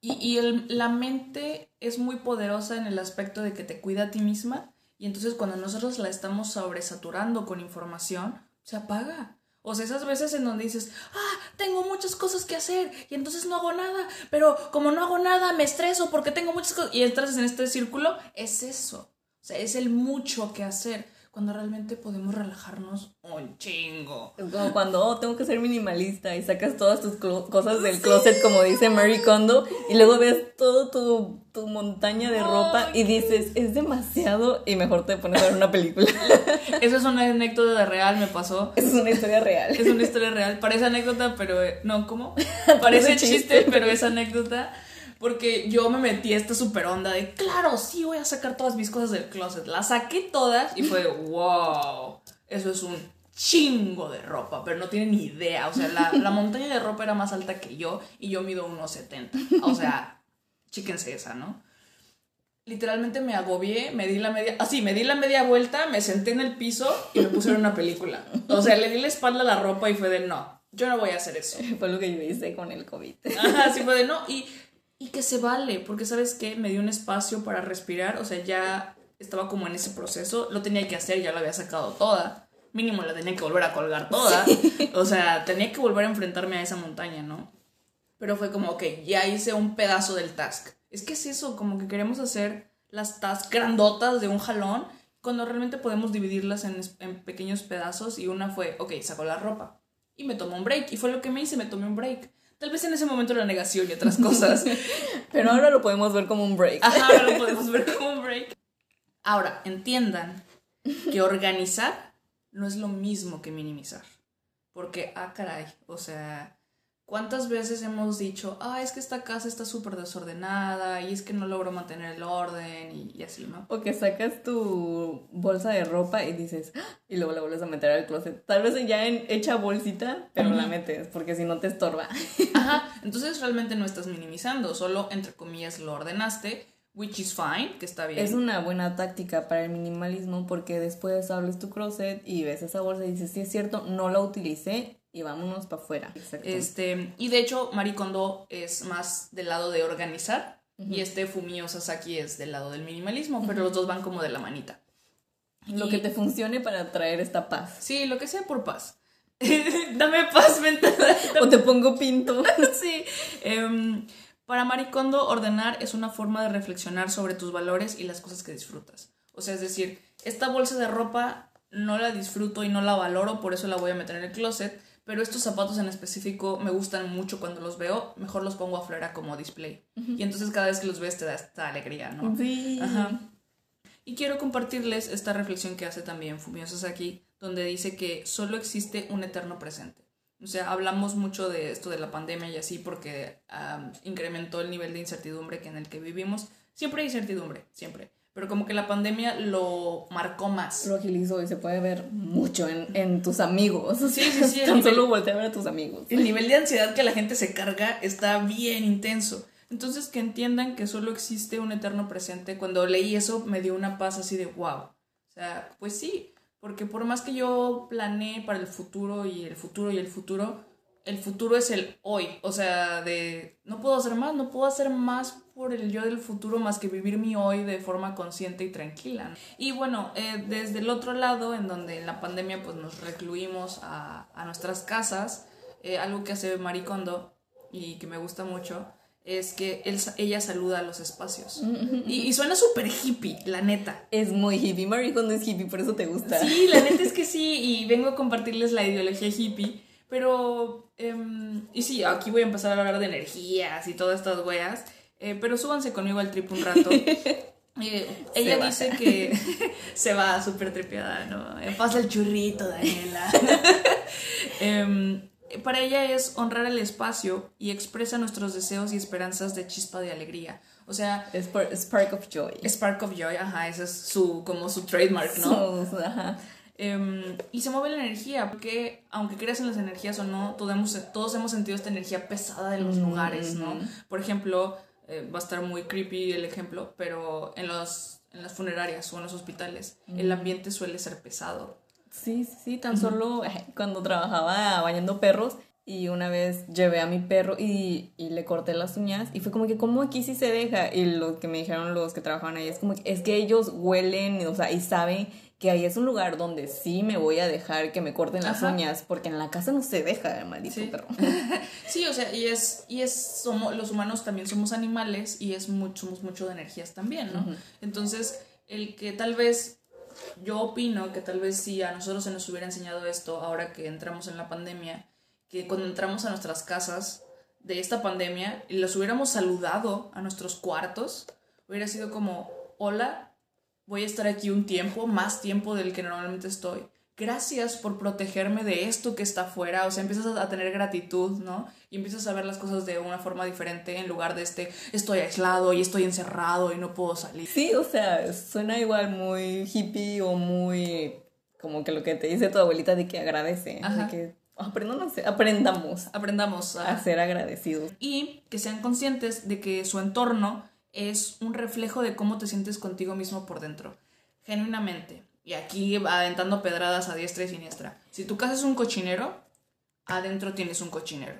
A: Y, el, la mente es muy poderosa en el aspecto de que te cuida a ti misma y entonces cuando nosotros la estamos sobresaturando con información, se apaga. O sea, esas veces en donde dices, ah, tengo muchas cosas que hacer y entonces no hago nada, pero como no hago nada me estreso porque tengo muchas cosas y entras en este círculo, es eso. O sea, es el mucho que hacer cuando realmente podemos relajarnos un chingo.
B: Como cuando oh, tengo que ser minimalista y sacas todas tus cosas del closet, como dice Mary Kondo, y luego ves todo tu, tu montaña de ropa y dices, es demasiado, y mejor te pones a ver una película. [LAUGHS]
A: Eso es una anécdota real, me pasó.
B: Es una historia real.
A: Es una historia real. Parece anécdota, pero eh, no, ¿cómo? [LAUGHS] Parece chiste, pero es anécdota. Porque yo me metí a esta super onda de, claro, sí voy a sacar todas mis cosas del closet. Las saqué todas y fue, [LAUGHS] wow, eso es un chingo de ropa, pero no tienen ni idea. O sea, la, la [LAUGHS] montaña de ropa era más alta que yo y yo mido unos 70. O sea, chíquense esa, ¿no? Literalmente me agobié, me di la media, así, me di la media vuelta, me senté en el piso y me puse una película. O sea, le di la espalda a la ropa y fue de no, yo no voy a hacer eso. [LAUGHS]
B: Fue lo que yo hice con el COVID.
A: Ajá, sí fue de no. Y y que se vale, porque sabes qué, me dio un espacio para respirar, o sea, ya estaba como en ese proceso, lo tenía que hacer, ya lo había sacado toda. mínimo la tenía que volver a colgar toda. O sea, tenía que volver a enfrentarme a esa montaña, ¿no? Pero fue como, ok, ya hice un pedazo del task. Es que es eso, como que queremos hacer las tasks grandotas de un jalón cuando realmente podemos dividirlas en, en pequeños pedazos y una fue, ok, saco la ropa y me tomo un break y fue lo que me hice, me tomé un break. Tal vez en ese momento la negación y otras cosas. [LAUGHS]
B: Pero ahora lo podemos ver como un break.
A: Ajá, ahora lo podemos ver como un break. Ahora, entiendan que organizar no es lo mismo que minimizar. Porque, ah, caray, o sea, ¿cuántas veces hemos dicho, ah, es que esta casa está súper desordenada y es que no logro mantener el orden y, así, ¿no?
B: O que sacas tu bolsa de ropa y dices, ¡Ah! y luego la vuelves a meter al closet. Tal vez ya en hecha bolsita, pero la metes, porque si no te estorba. [LAUGHS]
A: Ajá, [LAUGHS] entonces realmente no estás minimizando, solo entre comillas lo ordenaste which is fine, que está bien.
B: Es una buena táctica para el minimalismo porque después abres tu closet y ves esa bolsa y dices, sí es cierto, no la utilicé y vámonos para afuera.
A: Este, y de hecho, Marikondo es más del lado de organizar y este Fumio Sasaki es del lado del minimalismo, pero los dos van como de la manita.
B: Lo que te funcione para traer esta paz.
A: Sí, lo que sea por paz. [LAUGHS] Dame paz mental. [LAUGHS]
B: o te pongo pinto. [LAUGHS]
A: sí. Em, para Maricondo, ordenar es una forma de reflexionar sobre tus valores y las cosas que disfrutas. O sea, es decir, esta bolsa de ropa no la disfruto y no la valoro, por eso la voy a meter en el closet, pero estos zapatos en específico me gustan mucho cuando los veo, mejor los pongo afuera como display. Y entonces cada vez que los ves te da esta alegría, ¿no?
B: Sí.
A: Ajá. Y quiero compartirles esta reflexión que hace también Fumio Sasaki, donde dice que solo existe un eterno presente. O sea, hablamos mucho de esto de la pandemia y así porque incrementó el nivel de incertidumbre que en el que vivimos. Siempre hay incertidumbre, siempre. Pero como que la pandemia lo marcó más.
B: Lo agilizó y se puede ver mucho en, en tus amigos.
A: Sí, sí, sí. [LAUGHS]
B: Tan solo voltea a ver a tus amigos.
A: El nivel de ansiedad que la gente se carga está bien intenso. Entonces que entiendan que solo existe un eterno presente. Cuando leí eso me dio una paz así de wow. O sea, pues sí, porque por más que yo planeé para el futuro y el futuro y el futuro, el futuro es el hoy. O sea, de no puedo hacer más, no puedo hacer más por el yo del futuro más que vivir mi hoy de forma consciente y tranquila. Y bueno, eh, desde el otro lado, en donde en la pandemia pues nos recluimos a, a nuestras casas, eh, algo que hace Maricondo y que me gusta mucho es que él, ella saluda a los espacios. y, suena súper hippie, la neta.
B: Es muy hippie. Marie Kondo es hippie, por eso te gusta.
A: Sí, la neta es que sí, y vengo a compartirles la ideología hippie. Pero, em, y sí, aquí voy a empezar a hablar de energías y todas estas weas. Eh, pero súbanse conmigo al trip un rato. [LAUGHS] Eh, ella dice que [LAUGHS] se va súper tripeada, ¿no? Eh, pasa el churrito, Daniela. [LAUGHS] Em, para ella es honrar el espacio y expresa nuestros deseos y esperanzas de chispa de alegría. O sea,
B: Spark of Joy.
A: Spark of Joy, ajá, ese es su, como su trademark, ¿no? ajá. Em, y se mueve la energía, porque aunque creas en las energías o no, todos hemos, todos hemos sentido esta energía pesada de los lugares, ¿no? Por ejemplo, eh, va a estar muy creepy el ejemplo, pero en, los, en las funerarias o en los hospitales, el ambiente suele ser pesado.
B: Sí, sí, tan solo cuando trabajaba bañando perros y una vez llevé a mi perro y, y, le corté las uñas y fue como que, ¿cómo aquí sí se deja? Y lo que me dijeron los que trabajaban ahí es como que, es que ellos huelen, o sea, y saben que ahí es un lugar donde sí me voy a dejar que me corten las uñas, porque en la casa no se deja el maldito perro. [LAUGHS]
A: sí, o sea, y es, y es, somos, los humanos también somos animales y es mucho, somos mucho de energías también, ¿no? Entonces, el que tal vez yo opino que tal vez si a nosotros se nos hubiera enseñado esto ahora que entramos en la pandemia, que cuando entramos a nuestras casas de esta pandemia y los hubiéramos saludado a nuestros cuartos, hubiera sido como, hola, voy a estar aquí un tiempo, más tiempo del que normalmente estoy gracias por protegerme de esto que está afuera, o sea, empiezas a tener gratitud, ¿no? Y empiezas a ver las cosas de una forma diferente en lugar de este, estoy aislado y estoy encerrado y no puedo salir.
B: Sí, o sea, suena igual muy hippie o muy como que lo que te dice tu abuelita de que agradece, de que aprendamos, aprendamos,
A: aprendamos
B: a ser agradecidos.
A: Y que sean conscientes de que su entorno es un reflejo de cómo te sientes contigo mismo por dentro, genuinamente y aquí aventando pedradas a diestra y siniestra. Si tu casa es un cochinero, adentro tienes un cochinero.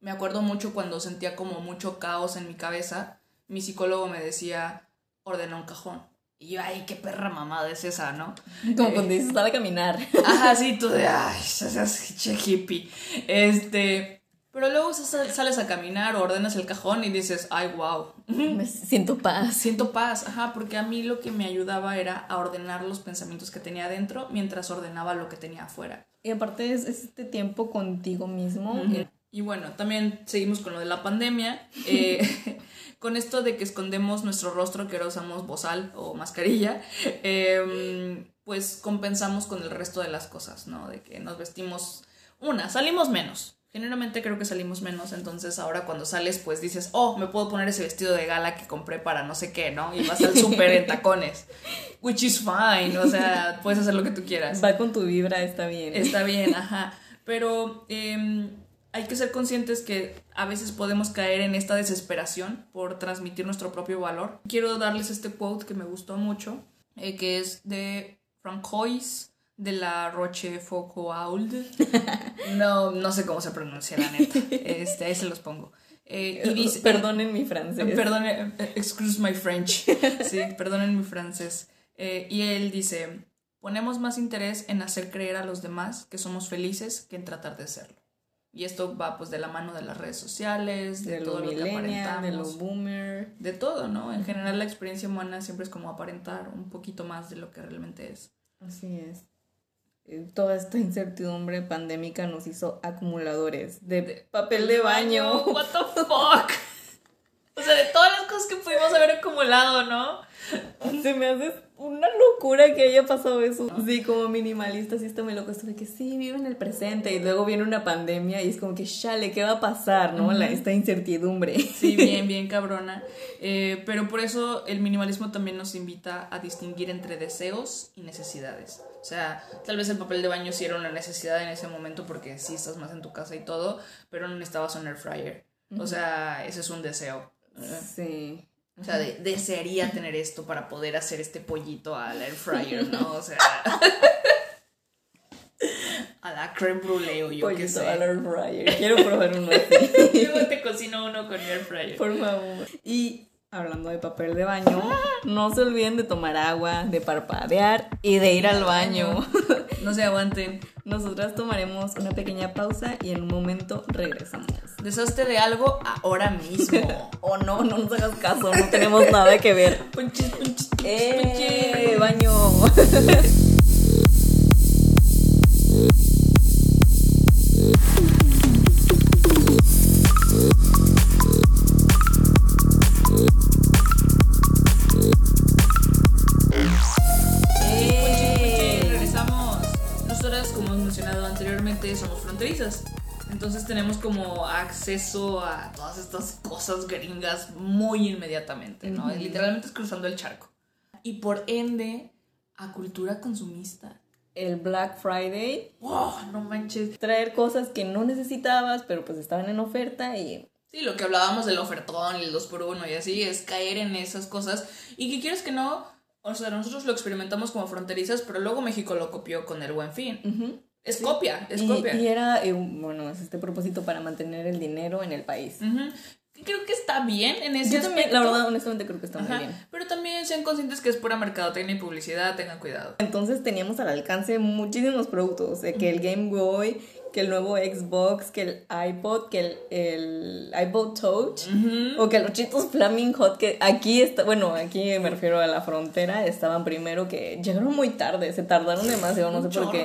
A: Me acuerdo mucho cuando sentía como mucho caos en mi cabeza, mi psicólogo me decía, ordena un cajón. Y yo, ay, qué perra mamada es esa, ¿no? [LAUGHS]
B: Como cuando dices, sale a caminar.
A: Ajá, sí, tú de, ay, seas hippie. Este, pero luego sal- sales a caminar o ordenas el cajón y dices, ay, wow. [LAUGHS]
B: Me siento paz.
A: Siento paz, ajá, porque a mí lo que me ayudaba era a ordenar los pensamientos que tenía adentro mientras ordenaba lo que tenía afuera.
B: Y aparte es, es este tiempo contigo mismo. eh,
A: Y bueno, también seguimos con lo de la pandemia. eh, [LAUGHS] con esto de que escondemos nuestro rostro, que ahora usamos bozal o mascarilla, eh, pues compensamos con el resto de las cosas, ¿no? De que nos vestimos. Una, salimos menos. Generalmente creo que salimos menos, entonces ahora cuando sales, pues dices, oh, me puedo poner ese vestido de gala que compré para no sé qué, ¿no? Y vas al súper en tacones. [LAUGHS] Which is fine, o sea, puedes hacer lo que tú quieras.
B: Va con tu vibra, está bien.
A: Está bien, [LAUGHS] ajá. Pero em, hay que ser conscientes que a veces podemos caer en esta desesperación por transmitir nuestro propio valor. Quiero darles este quote que me gustó mucho, eh, que es de Francois de la Rochefoucauld. [LAUGHS] No, no sé cómo se pronuncia la neta. Este, ahí se los pongo. Eh, y dice,
B: Perdonen mi francés.
A: Perdón, eh, excuse my French. Sí, perdonen mi francés. Eh, y él dice, ponemos más interés en hacer creer a los demás que somos felices que en tratar de serlo. Y esto va pues de la mano de las redes sociales, de,
B: de
A: todo
B: lo
A: lo que
B: millennial, de lo
A: aparentamos,
B: boomer.
A: de todo, ¿no? En general la experiencia humana siempre es como aparentar un poquito más de lo que realmente es.
B: Así es. Eh, Toda esta incertidumbre pandémica nos hizo acumuladores de, papel de baño.
A: What the fuck? O sea, de todas las cosas que pudimos haber acumulado, ¿no?
B: Se me hace una locura que haya pasado eso. Sí, como minimalista, sí está muy loco esto de que sí, vive en el presente y luego viene una pandemia y es como que, chale, ¿qué va a pasar, no? La, esta incertidumbre.
A: Sí, bien, [LAUGHS] bien cabrona. Eh, pero por eso el minimalismo también nos invita a distinguir entre deseos y necesidades. O sea, tal vez el papel de baño sí era una necesidad en ese momento porque sí estás más en tu casa y todo, pero no necesitabas un air fryer. O sea, ese es un deseo.
B: Sí.
A: O sea, de- desearía tener esto para poder hacer este pollito al air fryer, ¿no? O sea, [LAUGHS] a la creme brulee o yo qué
B: Pollito
A: sé.
B: al air fryer. Quiero probar uno así. [LAUGHS]
A: Luego te cocino uno con air fryer.
B: Por favor. Y hablando de papel de baño, no se olviden de tomar agua, de parpadear y de ir al baño.
A: No [LAUGHS] se aguanten.
B: Nosotras tomaremos una pequeña pausa y en un momento regresamos.
A: Deshazte de algo ahora mismo. [LAUGHS]
B: O no, no nos hagas caso, no tenemos nada que ver. [LAUGHS]
A: Punches, punches,
B: ¡Eh!
A: punches.
B: ¡Baño!
A: Fronterizas. Entonces tenemos como acceso a todas estas cosas gringas muy inmediatamente, ¿no?
B: Ujú.
A: Literalmente es cruzando el charco. Y por ende, a cultura consumista.
B: El Black Friday,
A: ¡Wow! No manches.
B: traer cosas que no necesitabas, pero pues estaban en oferta y
A: Sí, lo que hablábamos del ofertón y el 2x1 y así, es caer en esas cosas. Y que quieres que no, o sea, nosotros lo experimentamos como fronterizas, pero luego México lo copió con el buen fin. Es copia, es
B: y,
A: copia.
B: y era, eh, bueno, es este propósito para mantener el dinero en el país.
A: Creo que está bien en ese
B: Yo también, la verdad, honestamente creo que está muy bien.
A: Pero también sean conscientes que es pura mercadotecnia y publicidad, tengan cuidado.
B: Entonces teníamos al alcance muchísimos productos, de que el Game Boy, que el nuevo Xbox, que el iPod, que el, el iPod Touch, o que los chitos Flaming Hot, que aquí está, bueno, aquí me refiero a la frontera, estaban primero que llegaron muy tarde, se tardaron demasiado, no sé por qué.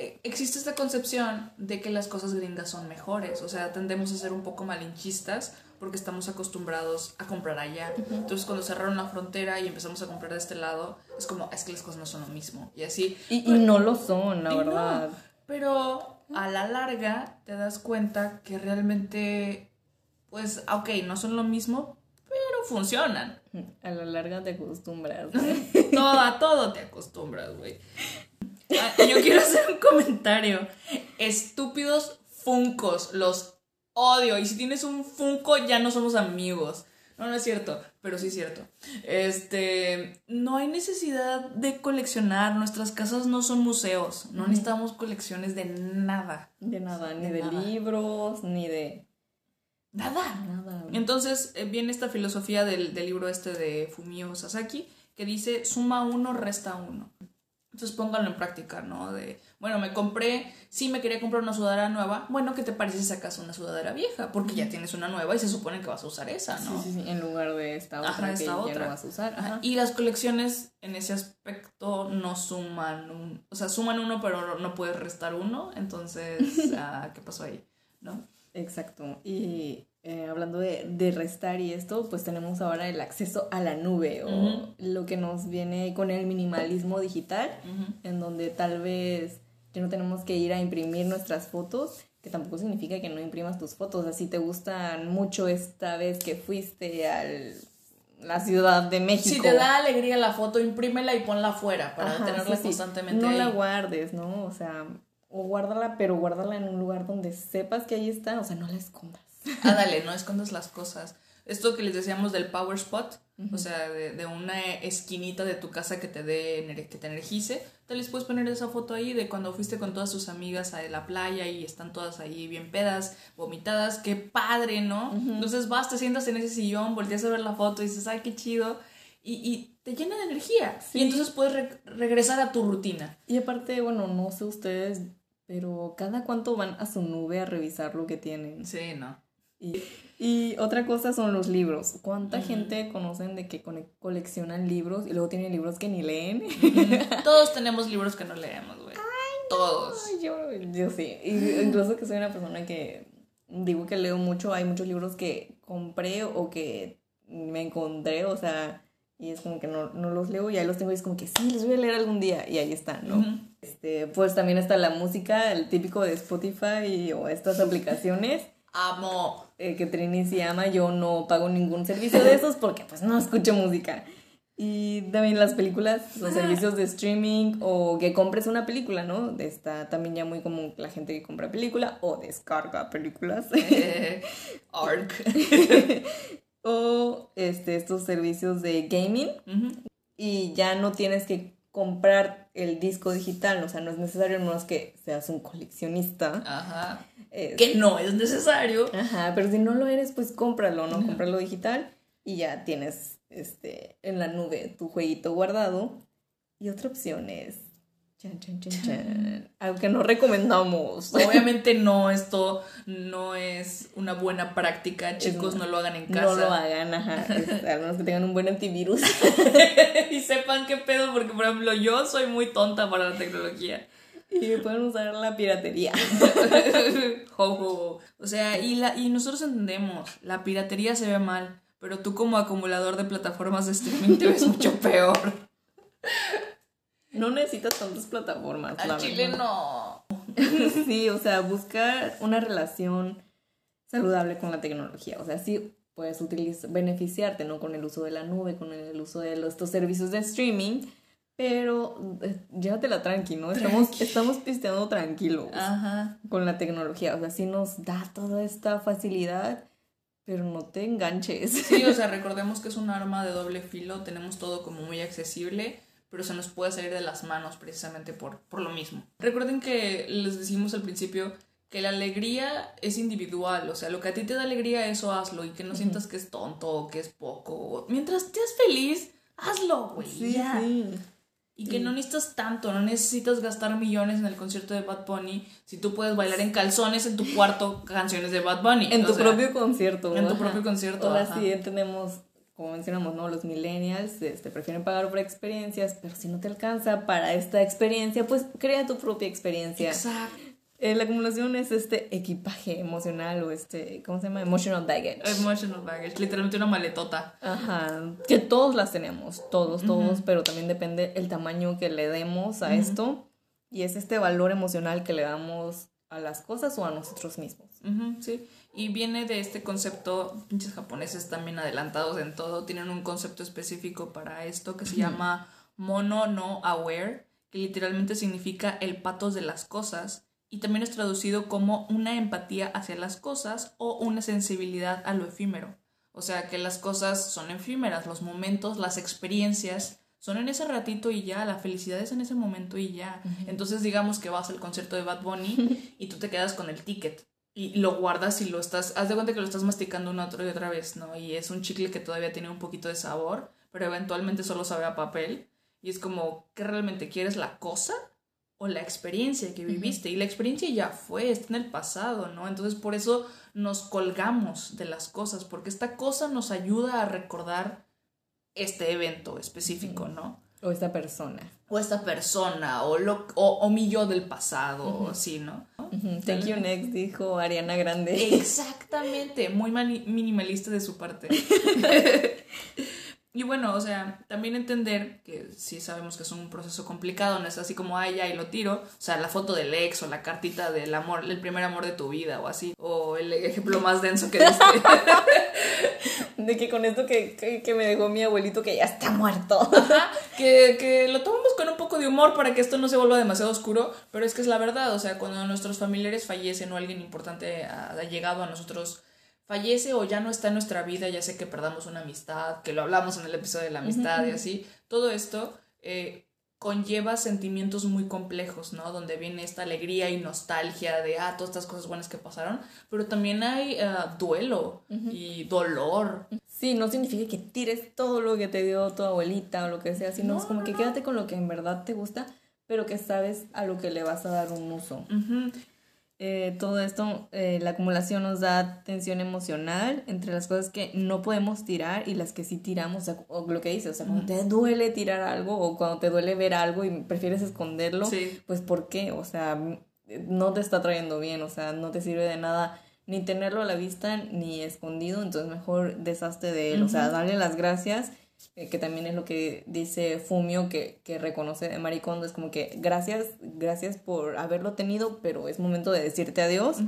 A: Eh, Existe esta concepción de que las cosas gringas son mejores, o sea, tendemos a ser un poco malinchistas porque estamos acostumbrados a comprar allá. Entonces, cuando cerraron la frontera y empezamos a comprar de este lado, es como, es que las cosas no son lo mismo. Y así.
B: Y, y no lo son, la
A: Y no,
B: verdad.
A: pero a la larga te das cuenta que realmente, pues, ok, no son lo mismo, pero funcionan.
B: A la larga te acostumbras.
A: Todo, [LAUGHS] a todo te acostumbras, güey. Ah, Yo quiero hacer un comentario. Estúpidos funcos, los odio. Y si tienes un funko, ya no somos amigos. No, no es cierto, pero sí es cierto. Este, no hay necesidad de coleccionar. Nuestras casas no son museos. No necesitamos colecciones de nada.
B: De nada, ni
A: De
B: de,
A: nada.
B: libros, ni de
A: Nada.
B: nada.
A: Entonces eh, viene esta filosofía del, del libro este de Fumio Sasaki, que dice suma uno, resta uno. Entonces pónganlo en práctica, ¿no? De, bueno, me compré, sí me quería comprar una sudadera nueva, bueno, ¿qué te parece si sacas una sudadera vieja? Porque ya tienes una nueva y se supone que vas a usar esa, ¿no?
B: Sí, sí, sí, en lugar de esta otra
A: Ajá,
B: que
A: esta
B: ya
A: otra.
B: no vas a usar.
A: Ajá,
B: Ajá.
A: Y las colecciones en ese aspecto no suman un, o sea, suman uno pero no puedes restar uno, entonces, [LAUGHS] ah, ¿qué pasó ahí? ¿No?
B: Exacto. Y eh, hablando de, de restar y esto, pues tenemos ahora el acceso a la nube o lo que nos viene con el minimalismo digital, en donde tal vez ya no tenemos que ir a imprimir nuestras fotos, que tampoco significa que no imprimas tus fotos. Así te gustan mucho esta vez que fuiste a la Ciudad de México.
A: Si te da alegría la foto, imprímela y ponla afuera para
B: Ajá,
A: tenerla
B: sí.
A: constantemente
B: No
A: ahí.
B: la guardes, ¿no? O sea, o guárdala, pero guárdala en un lugar donde sepas que ahí está, o sea, no la escondas.
A: Ah, dale, no escondas las cosas. Esto que les decíamos del power spot, o sea, de, de una esquinita de tu casa que te dé que te energice, te les puedes poner esa foto ahí de cuando fuiste con todas tus amigas a la playa y están todas ahí bien pedas, vomitadas, qué padre, ¿no? Entonces vas, te sientas en ese sillón, volteas a ver la foto y dices, ay, qué chido, y, y te llena de energía.
B: Sí.
A: Y entonces puedes re- regresar a tu rutina.
B: Y aparte, bueno, no sé ustedes, pero cada cuánto van a su nube a revisar lo que tienen.
A: Sí, no.
B: Y, y otra cosa son los libros. ¿Cuánta gente conocen de que coleccionan libros y luego tienen libros que ni leen? [LAUGHS]
A: Todos tenemos libros que no leemos, güey. Todos.
B: Yo, yo sí. Y incluso que soy una persona que digo que leo mucho, hay muchos libros que compré o que me encontré, o sea, y es como que no, no los leo y ahí los tengo y es como que sí, los voy a leer algún día y ahí están, ¿no? Este, pues también está la música, el típico de Spotify o estas aplicaciones
A: Amo.
B: eh, que Trini se llama, yo no pago ningún servicio de esos porque pues no escucho música. Y también las películas, los servicios de streaming o que compres una película, ¿no? Está también ya muy común la gente que compra película o descarga películas.
A: Eh, Arc. [LAUGHS]
B: o este, estos servicios de gaming
A: Ujú.
B: y ya no tienes que comprar el disco digital, o sea, no es necesario, menos que seas un coleccionista.
A: Ajá.
B: Eh,
A: Que no es necesario.
B: Ajá, pero si no lo eres, pues cómpralo, ¿no? Cómpralo digital y ya tienes este en la nube tu jueguito guardado. Y otra opción es chan chan chan chan, algo que no recomendamos. [LAUGHS]
A: Obviamente no, esto no es una buena práctica, chicos, no lo hagan en casa.
B: No lo hagan, ajá, [LAUGHS] es- a menos que tengan un buen antivirus. [LAUGHS]
A: y sepan qué pedo, porque por ejemplo yo soy muy tonta para la tecnología. [LAUGHS]
B: y pueden usar la piratería. [LAUGHS]
A: Ho. O sea, y, la, y nosotros entendemos, la piratería se ve mal, pero tú como acumulador de plataformas de streaming te ves mucho peor.
B: No necesitas tantas plataformas. la
A: Al chile
B: verdad.
A: no. [LAUGHS]
B: Sí, o sea, buscar una relación saludable con la tecnología. O sea, sí puedes utilizar, beneficiarte, ¿no? Con el uso de la nube, con el uso de los, estos servicios de streaming, pero eh, llévatela tranqui, ¿no? Estamos, estamos pisteando tranquilos
A: Ajá.
B: con la tecnología. O sea, sí nos da toda esta facilidad, pero no te enganches.
A: Sí, o sea, [LAUGHS] recordemos que es un arma de doble filo, tenemos todo como muy accesible, pero se nos puede salir de las manos precisamente por, por lo mismo. Recuerden que les decimos al principio que la alegría es individual, o sea, lo que a ti te da alegría, eso hazlo y que no sientas que es tonto o que es poco. Mientras estés feliz, hazlo, güey.
B: Sí,
A: ya.
B: sí.
A: Y que no necesitas tanto, no necesitas gastar millones en el concierto de Bad Bunny si tú puedes bailar en calzones en tu cuarto canciones de Bad Bunny.
B: En
A: o
B: tu
A: sea,
B: propio concierto.
A: en tu propio concierto,
B: Ahora
A: ajá.
B: sí tenemos, como mencionamos, ¿no? Los millennials este, prefieren pagar por experiencias, pero si no te alcanza para esta experiencia, pues crea tu propia experiencia.
A: Exacto.
B: Eh, la acumulación es este equipaje emocional o este, ¿cómo se llama? Emotional baggage.
A: Emotional baggage, literalmente una maletota.
B: Ajá, que todos las tenemos, todos, todos, pero también depende el tamaño que le demos a esto y es este valor emocional que le damos a las cosas o a nosotros mismos.
A: Ujú, sí. Y viene de este concepto, pinches japoneses también adelantados en todo, tienen un concepto específico para esto que se llama mono no aware, que literalmente significa el patos de las cosas y también es traducido como una empatía hacia las cosas o una sensibilidad a lo efímero. O sea que las cosas son efímeras, los momentos, las experiencias son en ese ratito y ya, la felicidad es en ese momento y ya. Entonces digamos que vas al concierto de Bad Bunny y tú te quedas con el ticket y lo guardas y lo estás, haz de cuenta que lo estás masticando una otra y otra vez, ¿no? Y es un chicle que todavía tiene un poquito de sabor, pero eventualmente solo sabe a papel. Y es como, ¿qué realmente quieres? ¿La cosa? O la experiencia que viviste. Y la experiencia ya fue, está en el pasado, ¿no? Entonces por eso nos colgamos de las cosas, porque esta cosa nos ayuda a recordar este evento específico, ¿no?
B: O esta persona.
A: O esta persona, o, lo, o, mi yo del pasado, o así, ¿no?
B: Thank you next, dijo Ariana Grande.
A: Exactamente, muy minimalista de su parte. [LAUGHS] Y bueno, o sea, también entender que si sabemos que es un proceso complicado, no es así como, ay, ya, y lo tiro. O sea, la foto del ex o la cartita del amor, el primer amor de tu vida o así. O el ejemplo más denso que diste. [LAUGHS]
B: de que con esto que, que, me dejó mi abuelito que ya está muerto.
A: que, que lo tomamos con un poco de humor para que esto no se vuelva demasiado oscuro, pero es que es la verdad. O sea, cuando nuestros familiares fallecen o alguien importante ha llegado a nosotros fallece o ya no está en nuestra vida, ya sé que perdamos una amistad, que lo hablamos en el episodio de la amistad y así, todo esto eh, conlleva sentimientos muy complejos, ¿no? Donde viene esta alegría y nostalgia de, ah, todas estas cosas buenas que pasaron, pero también hay eh, duelo y dolor.
B: Sí, no significa que tires todo lo que te dio tu abuelita o lo que sea, sino es como que quédate con lo que en verdad te gusta, pero que sabes a lo que le vas a dar un uso. Eh, todo esto, eh, la acumulación nos da tensión emocional entre las cosas que no podemos tirar y las que sí tiramos, o, lo que dices, o sea, cuando te duele tirar algo o cuando te duele ver algo y prefieres esconderlo, pues ¿por qué? O sea, no te está trayendo bien, o sea, no te sirve de nada ni tenerlo a la vista ni escondido, entonces mejor deshazte de él, o sea, darle las gracias que también es lo que dice Fumio, que, que reconoce de Maricondo, es como que gracias, gracias por haberlo tenido, pero es momento de decirte adiós.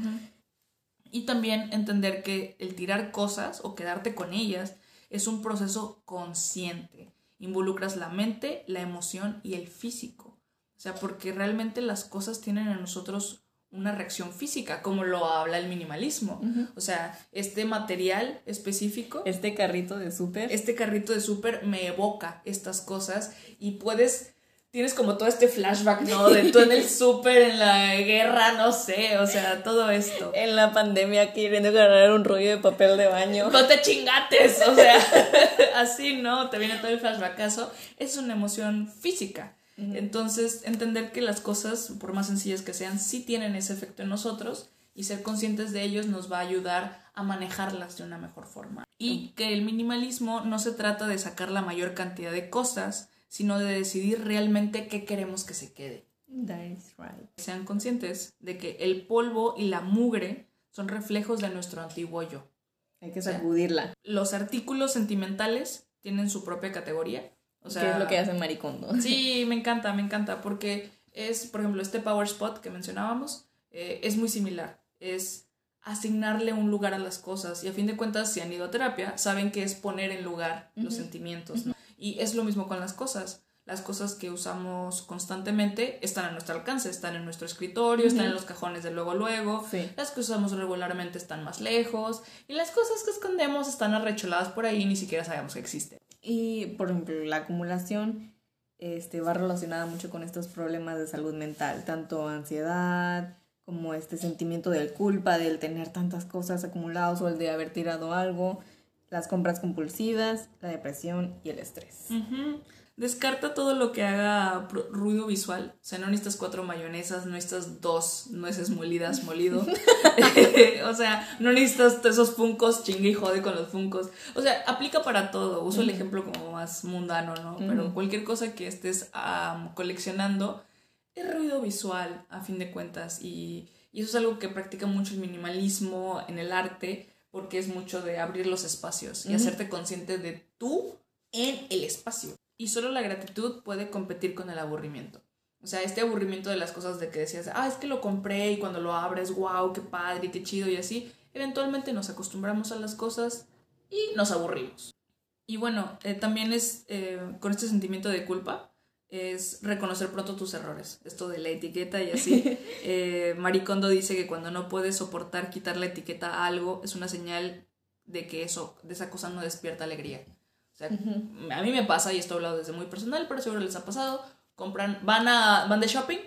A: Y también entender que el tirar cosas o quedarte con ellas es un proceso consciente. Involucras la mente, la emoción y el físico. O sea, porque realmente las cosas tienen en nosotros una reacción física, como lo habla el minimalismo. O sea, este material específico.
B: Este carrito de súper.
A: Este carrito de súper me evoca estas cosas y puedes. Tienes como todo este flashback, ¿no? De tú en el [LAUGHS] súper, en la guerra, no sé, o sea, todo esto.
B: En la pandemia queriendo agarrar un rollo de papel de baño.
A: No te chingates, o sea, [LAUGHS] así, ¿no? Te viene todo el flashbackazo. Es una emoción física. Entonces, entender que las cosas, por más sencillas que sean, sí tienen ese efecto en nosotros y ser conscientes de ellos nos va a ayudar a manejarlas de una mejor forma. Y que el minimalismo no se trata de sacar la mayor cantidad de cosas, sino de decidir realmente qué queremos que se quede. Sean conscientes de que el polvo y la mugre son reflejos de nuestro antiguo yo.
B: Hay que sacudirla.
A: los artículos sentimentales tienen su propia categoría
B: o sea, ¿Qué es lo que hace Maricondo?
A: Sí, me encanta, me encanta, porque es, por ejemplo, este Power Spot que mencionábamos, eh, es muy similar. Es asignarle un lugar a las cosas. Y a fin de cuentas, si han ido a terapia, saben que es poner en lugar los sentimientos. Y es lo mismo con las cosas. Las cosas que usamos constantemente están a nuestro alcance, están en nuestro escritorio, están en los cajones de luego luego. Las que usamos regularmente están más lejos. Y las cosas que escondemos están arrecholadas por ahí y ni siquiera sabemos que existen.
B: Y, por ejemplo, la acumulación este, va relacionada mucho con estos problemas de salud mental, tanto ansiedad como este sentimiento de culpa, del tener tantas cosas acumuladas o el de haber tirado algo, las compras compulsivas, la depresión y el estrés.
A: Descarta todo lo que haga ruido visual. O sea, no necesitas cuatro mayonesas, no necesitas dos nueces molidas molido. [LAUGHS] [LAUGHS] o sea, no necesitas esos funcos chingue y jode con los funcos. O sea, aplica para todo. Uso el ejemplo como más mundano, ¿no? Pero cualquier cosa que estés coleccionando es ruido visual, a fin de cuentas. Y, y eso es algo que practica mucho el minimalismo en el arte, porque es mucho de abrir los espacios y hacerte consciente de tú en el espacio. Y solo la gratitud puede competir con el aburrimiento. O sea, este aburrimiento de las cosas de que decías, ah, es que lo compré y cuando lo abres, wow, qué padre, qué chido y así, eventualmente nos acostumbramos a las cosas y nos aburrimos. Y bueno, eh, también es eh, con este sentimiento de culpa, es reconocer pronto tus errores. Esto de la etiqueta y así. [LAUGHS] eh, Maricondo dice que cuando no puedes soportar quitar la etiqueta a algo, es una señal de que eso, de esa cosa no despierta alegría. A mí me pasa, y esto he hablado desde muy personal, pero seguro les ha pasado, compran, van, a, van de shopping,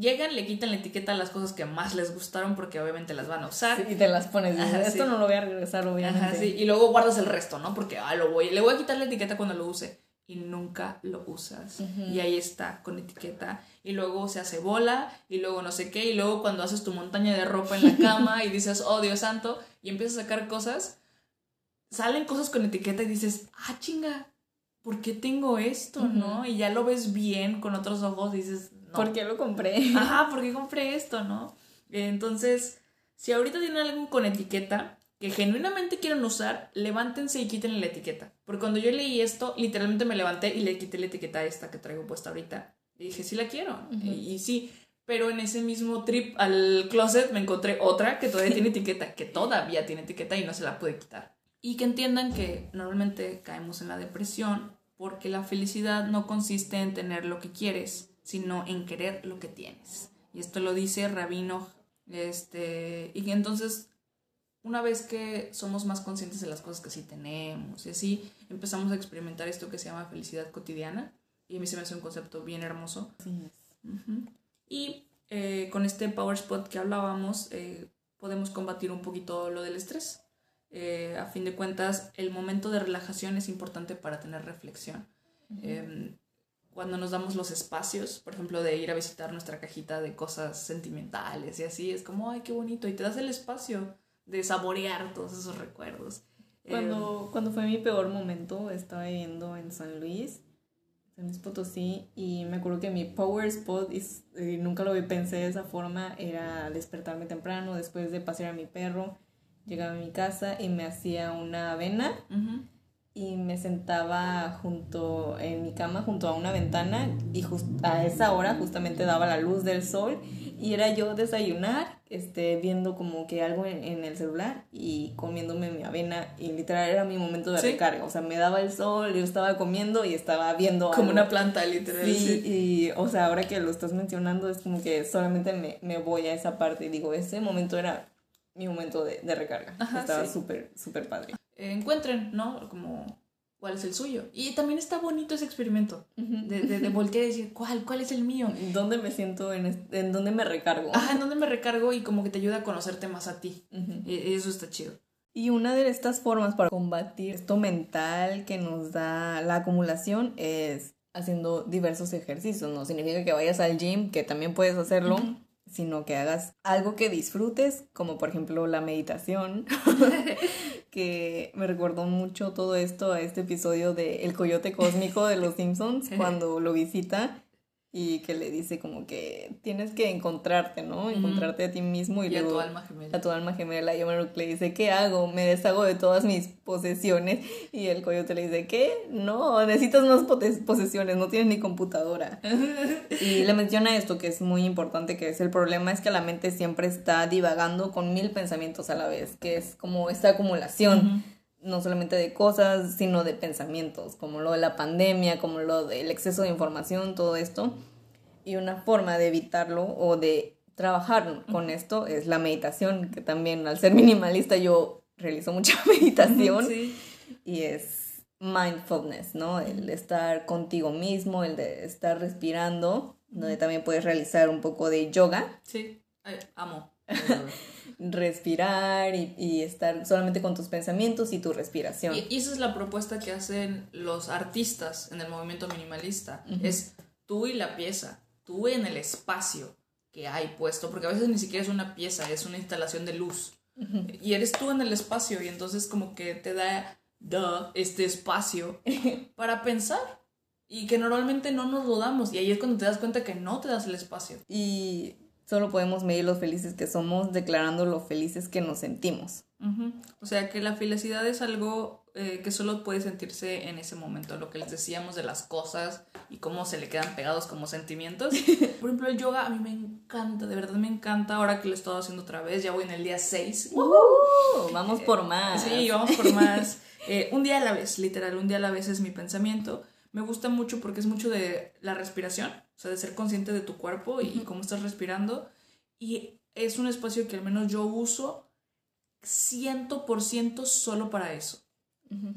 A: llegan, le quitan la etiqueta a las cosas que más les gustaron porque obviamente las van a usar.
B: y te las pones. Esto no lo voy a regresar, obviamente.
A: Ajá, sí. Y luego guardas el resto, ¿no? Porque ah, lo voy, le voy a quitar la etiqueta cuando lo use. Y nunca lo usas. Y ahí está, con etiqueta. Y luego se hace bola. Y luego no sé qué. Y luego cuando haces tu montaña de ropa en la cama [LAUGHS] y dices, oh Dios santo. Y empiezas a sacar cosas. Salen cosas con etiqueta y dices, ah, chinga. ¿Por qué tengo esto, no? Y ya lo ves bien con otros ojos y dices,
B: ¿Por qué lo compré?
A: Ajá, ¿por qué compré esto, no? Entonces, si ahorita tienen algo con etiqueta que genuinamente quieren usar, levántense y quiten la etiqueta. Porque cuando yo leí esto, literalmente me levanté y le quité la etiqueta esta que traigo puesta ahorita. Y dije, sí la quiero. y, sí, pero en ese mismo trip al closet me encontré otra que todavía tiene etiqueta, que todavía tiene etiqueta y no se la pude quitar. Y que entiendan que normalmente caemos en la depresión porque la felicidad no consiste en tener lo que quieres, sino en querer lo que tienes. Y esto lo dice Rabino, este, y entonces una vez que somos más conscientes de las cosas que sí tenemos y así, empezamos a experimentar esto que se llama felicidad cotidiana. Y a mí se me hace un concepto bien hermoso. Y eh, con este Power Spot que hablábamos, eh, podemos combatir un poquito lo del estrés. Eh, a fin de cuentas, el momento de relajación es importante para tener reflexión cuando nos damos los espacios, por ejemplo, de ir a visitar nuestra cajita de cosas sentimentales y así, es como, ay, qué bonito, y te das el espacio de saborear todos esos recuerdos.
B: Cuando, em, cuando fue mi peor momento, estaba viviendo en San Luis, San Luis Potosí, y me acuerdo que mi power spot, y, nunca lo pensé de esa forma, era despertarme temprano después de pasear a mi perro, llegaba a mi casa y me hacía una avena y me sentaba junto en mi cama junto a una ventana y a esa hora justamente daba la luz del sol y era yo desayunar este viendo como que algo en, el celular y comiéndome mi avena y literal era mi momento de recarga. O sea me daba el sol yo estaba comiendo y estaba viendo
A: como una planta literal
B: sí, y o sea ahora que lo estás mencionando es como que solamente me, me voy a esa parte. Y digo ese momento era mi momento de, de recarga estaba súper súper padre
A: encuentren, ¿no? Como cuál es el suyo. Y también está bonito ese experimento de, de, voltear y decir, ¿cuál? ¿Cuál es el mío?
B: ¿Dónde me siento? ¿En, en dónde me recargo?
A: Ajá, en dónde me recargo y como que te ayuda a conocerte más a ti. y eso está chido.
B: Y una de estas formas para combatir esto mental que nos da la acumulación es haciendo diversos ejercicios. No significa que vayas al gym, que también puedes hacerlo, sino que hagas algo que disfrutes, como por ejemplo la meditación, [LAUGHS] que me recordó mucho todo esto a este episodio de El Coyote Cósmico de los Simpsons, cuando lo visita y que le dice como que tienes que encontrarte, ¿no? Encontrarte a ti mismo y,
A: luego a tu alma gemela.
B: A tu alma gemela. Y Homero le dice, ¿qué hago? Me deshago de todas mis posesiones. Y el coyote le dice, ¿qué? No, necesitas más posesiones, no tienes ni computadora. [LAUGHS] y le menciona esto que es muy importante, que es el problema es que la mente siempre está divagando con mil pensamientos a la vez, que es como esta acumulación no solamente de cosas, sino de pensamientos, como lo de la pandemia, como lo del exceso de información, todo esto. Y una forma de evitarlo o de trabajar con esto es la meditación, que también al ser minimalista yo realizo mucha [LAUGHS] meditación y es mindfulness, ¿no? El estar contigo mismo, el de estar respirando, donde también puedes realizar un poco de yoga.
A: Sí, amo. [LAUGHS]
B: respirar y, estar solamente con tus pensamientos y tu respiración.
A: Y, esa es la propuesta que hacen los artistas en el movimiento minimalista. Es tú y la pieza, tú en el espacio que hay puesto, porque a veces ni siquiera es una pieza, es una instalación de luz. Y eres tú en el espacio y entonces como que te da este espacio [LAUGHS] para pensar y que normalmente no nos lo damos y ahí es cuando te das cuenta que no te das el espacio.
B: Y Solo podemos medir lo felices que somos declarando lo felices que nos sentimos.
A: O sea que la felicidad es algo eh, que solo puede sentirse en ese momento, lo que les decíamos de las cosas y cómo se le quedan pegados como sentimientos. [LAUGHS] Por ejemplo, el yoga a mí me encanta, de verdad me encanta, ahora que lo he estado haciendo otra vez, ya voy en el día 6.
B: vamos por más.
A: Sí, vamos por más. Eh, un día a la vez, literal, un día a la vez es mi pensamiento. Me gusta mucho porque es mucho de la respiración o sea, de ser consciente de tu cuerpo y cómo estás respirando. Y es un espacio que al menos yo uso 100% solo para eso.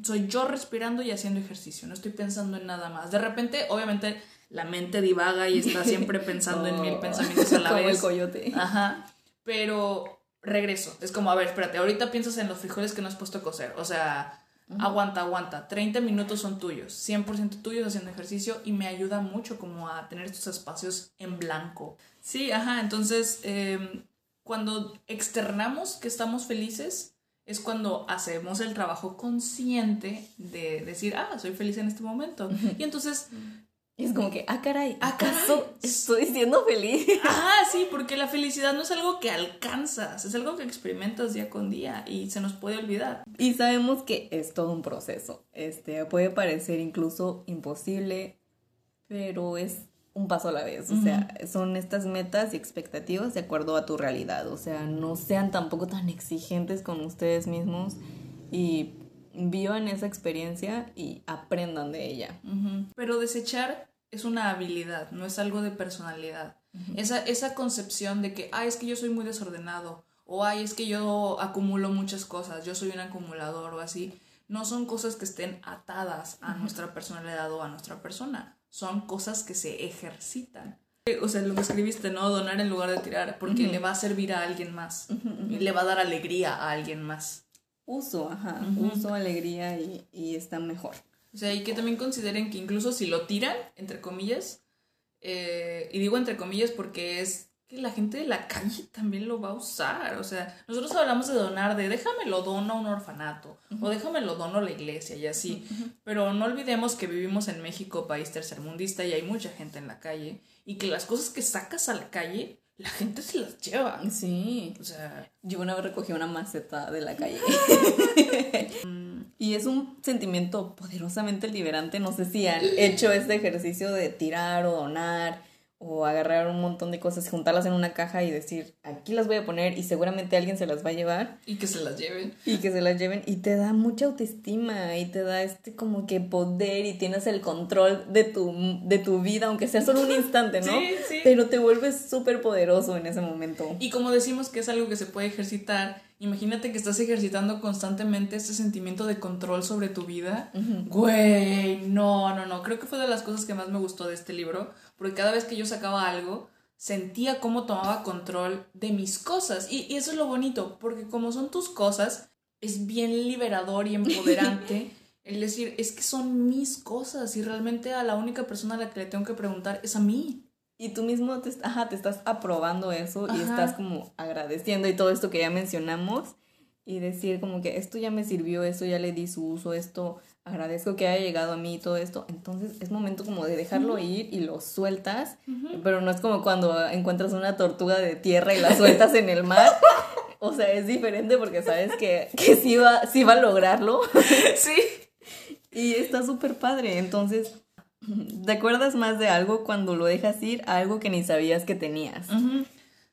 A: Soy yo respirando y haciendo ejercicio, no estoy pensando en nada más. De repente, obviamente, la mente divaga y está siempre [LAUGHS] pensando en mil
B: Oh.
A: pensamientos a la [LAUGHS]
B: Como
A: vez.
B: el coyote.
A: Ajá. Pero regreso. Es como, a ver, espérate, ahorita piensas en los frijoles que no has puesto a cocer. O sea, aguanta, aguanta. 30 minutos son tuyos. 100% tuyos haciendo ejercicio y me ayuda mucho como a tener estos espacios en blanco. Sí, ajá. Entonces, em, cuando externamos que estamos felices, es cuando hacemos el trabajo consciente de decir, ah, soy feliz en este momento. Y entonces
B: Y es como que, ah, caray,
A: Ah, caray.
B: ¿acaso estoy siendo feliz? [LAUGHS]
A: Ah, sí, porque la felicidad no es algo que alcanzas, es algo que experimentas día con día y se nos puede olvidar.
B: Y sabemos que es todo un proceso. Este, puede parecer incluso imposible, pero es un paso a la vez. O sea, son estas metas y expectativas de acuerdo a tu realidad. O sea, no sean tampoco tan exigentes con ustedes mismos y vivan esa experiencia y aprendan de ella.
A: Pero desechar es una habilidad, no es algo de personalidad. esa, esa concepción de que, ay, es que yo soy muy desordenado, o ay, es que yo acumulo muchas cosas, yo soy un acumulador o así, no son cosas que estén atadas a nuestra personalidad o a nuestra persona, son cosas que se ejercitan. O sea, lo que escribiste, ¿no? Donar en lugar de tirar, porque le va a servir a alguien más, y le va a dar alegría a alguien más.
B: Uso, ajá, uso, alegría y, y está mejor.
A: O sea, y que también consideren que incluso si lo tiran, entre comillas, eh, y digo entre comillas porque es que la gente de la calle también lo va a usar. O sea, nosotros hablamos de donar, de déjame lo dono a un orfanato, o déjame lo dono a la iglesia y así. Pero no olvidemos que vivimos en México, país tercermundista, y hay mucha gente en la calle, y que las cosas que sacas a la calle, la gente se las lleva.
B: Sí.
A: O sea,
B: Yo una vez recogí una maceta de la calle. [LAUGHS] y es un sentimiento poderosamente liberante. No sé si han hecho este ejercicio de tirar o donar o agarrar un montón de cosas, juntarlas en una caja y decir, aquí las voy a poner y seguramente alguien se las va a llevar
A: y que se las lleven.
B: y que se las lleven y te da mucha autoestima y te da este como que poder y tienes el control de tu, de tu vida, aunque sea solo un instante, ¿no? [LAUGHS]
A: Sí, sí.
B: Pero te vuelves súper poderoso en ese momento.
A: Y como decimos que es algo que se puede ejercitar, imagínate que estás ejercitando constantemente este sentimiento de control sobre tu vida. Güey, no, no, no. Creo que fue de las cosas que más me gustó de este libro, porque cada vez que yo sacaba algo, sentía cómo tomaba control de mis cosas. Y, y eso es lo bonito, porque como son tus cosas, es bien liberador y [LAUGHS] empoderante. El decir, es que son mis cosas y realmente a la única persona a la que le tengo que preguntar es a mí.
B: Y tú mismo te, ajá, te estás aprobando eso y estás como agradeciendo y todo esto que ya mencionamos y decir como que esto ya me sirvió, esto ya le di su uso, esto agradezco que haya llegado a mí y todo esto. Entonces es momento como de dejarlo ir y lo sueltas, pero no es como cuando encuentras una tortuga de tierra y la sueltas en el mar. O sea, es diferente porque sabes que, que sí, va, sí va a lograrlo
A: Sí.
B: y está súper padre. Entonces, ¿te acuerdas más de algo cuando lo dejas ir a algo que ni sabías que tenías?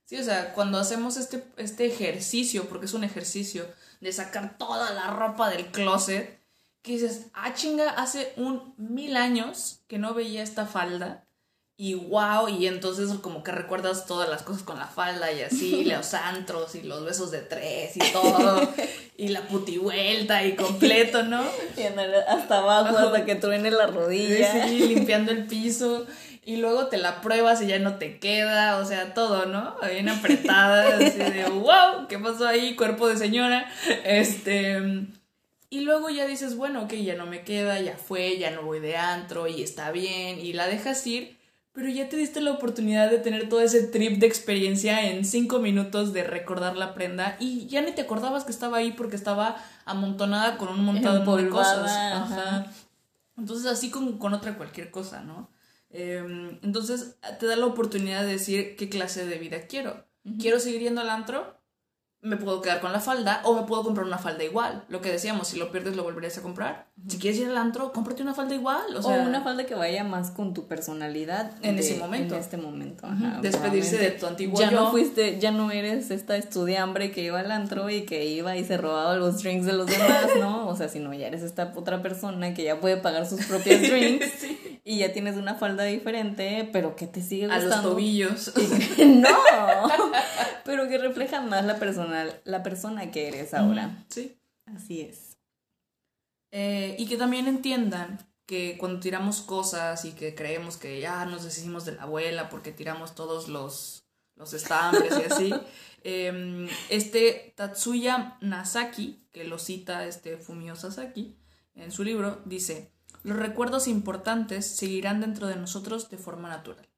A: Sí, o sea, cuando hacemos este, este ejercicio, porque es un ejercicio de sacar toda la ropa del closet, que dices, ah, chinga, hace un mil años que no veía esta falda. Y wow, y entonces como que recuerdas todas las cosas con la falda y así, [LAUGHS] los antros y los besos de tres y todo, y la putivuelta y completo, ¿no?
B: Y hasta abajo hasta que truene la rodilla.
A: Sí, limpiando el piso. Y luego te la pruebas y ya no te queda, o sea, todo, ¿no? Bien apretada, así de, wow, ¿qué pasó ahí? Cuerpo de señora. Este. Y luego ya dices, bueno, ok, ya no me queda, ya fue, ya no voy de antro y está bien, y la dejas ir, pero ya te diste la oportunidad de tener todo ese trip de experiencia en cinco minutos de recordar la prenda y ya ni te acordabas que estaba ahí porque estaba amontonada con un montón de cosas.
B: ajá.
A: Entonces, así con, con otra cualquier cosa, ¿no? Eh, entonces, te da la oportunidad de decir qué clase de vida quiero. ¿Quiero seguir yendo al antro? Me puedo quedar con la falda o me puedo comprar una falda igual. Lo que decíamos, si lo pierdes lo volverías a comprar. Si quieres ir al antro, cómprate una falda igual. O,
B: O,
A: sea,
B: una falda que vaya más con tu personalidad
A: En
B: de-
A: ese momento.
B: En este momento. Ajá,
A: Despedirse de tu antiguo
B: Ya
A: yo.
B: no fuiste, ya no eres esta estudiambre que iba al antro y que iba y se robaba los drinks de los demás, ¿no? O sea, sino ya eres esta otra persona que ya puede pagar sus propios [LAUGHS] drinks
A: Sí.
B: Y ya tienes una falda diferente, pero que te sigue
A: a
B: gustando.
A: los tobillos. [LAUGHS] [LAUGHS]
B: no, pero que refleja más la personal, la persona que eres ahora.
A: Sí.
B: Así es.
A: Eh, y que también entiendan que cuando tiramos cosas y que creemos que ya nos deshicimos de la abuela porque tiramos todos los, los estambres y así, [LAUGHS] em, este Tatsuya Nasaki, que lo cita este Fumio Sasaki en su libro, dice, los recuerdos importantes seguirán dentro de nosotros de forma natural.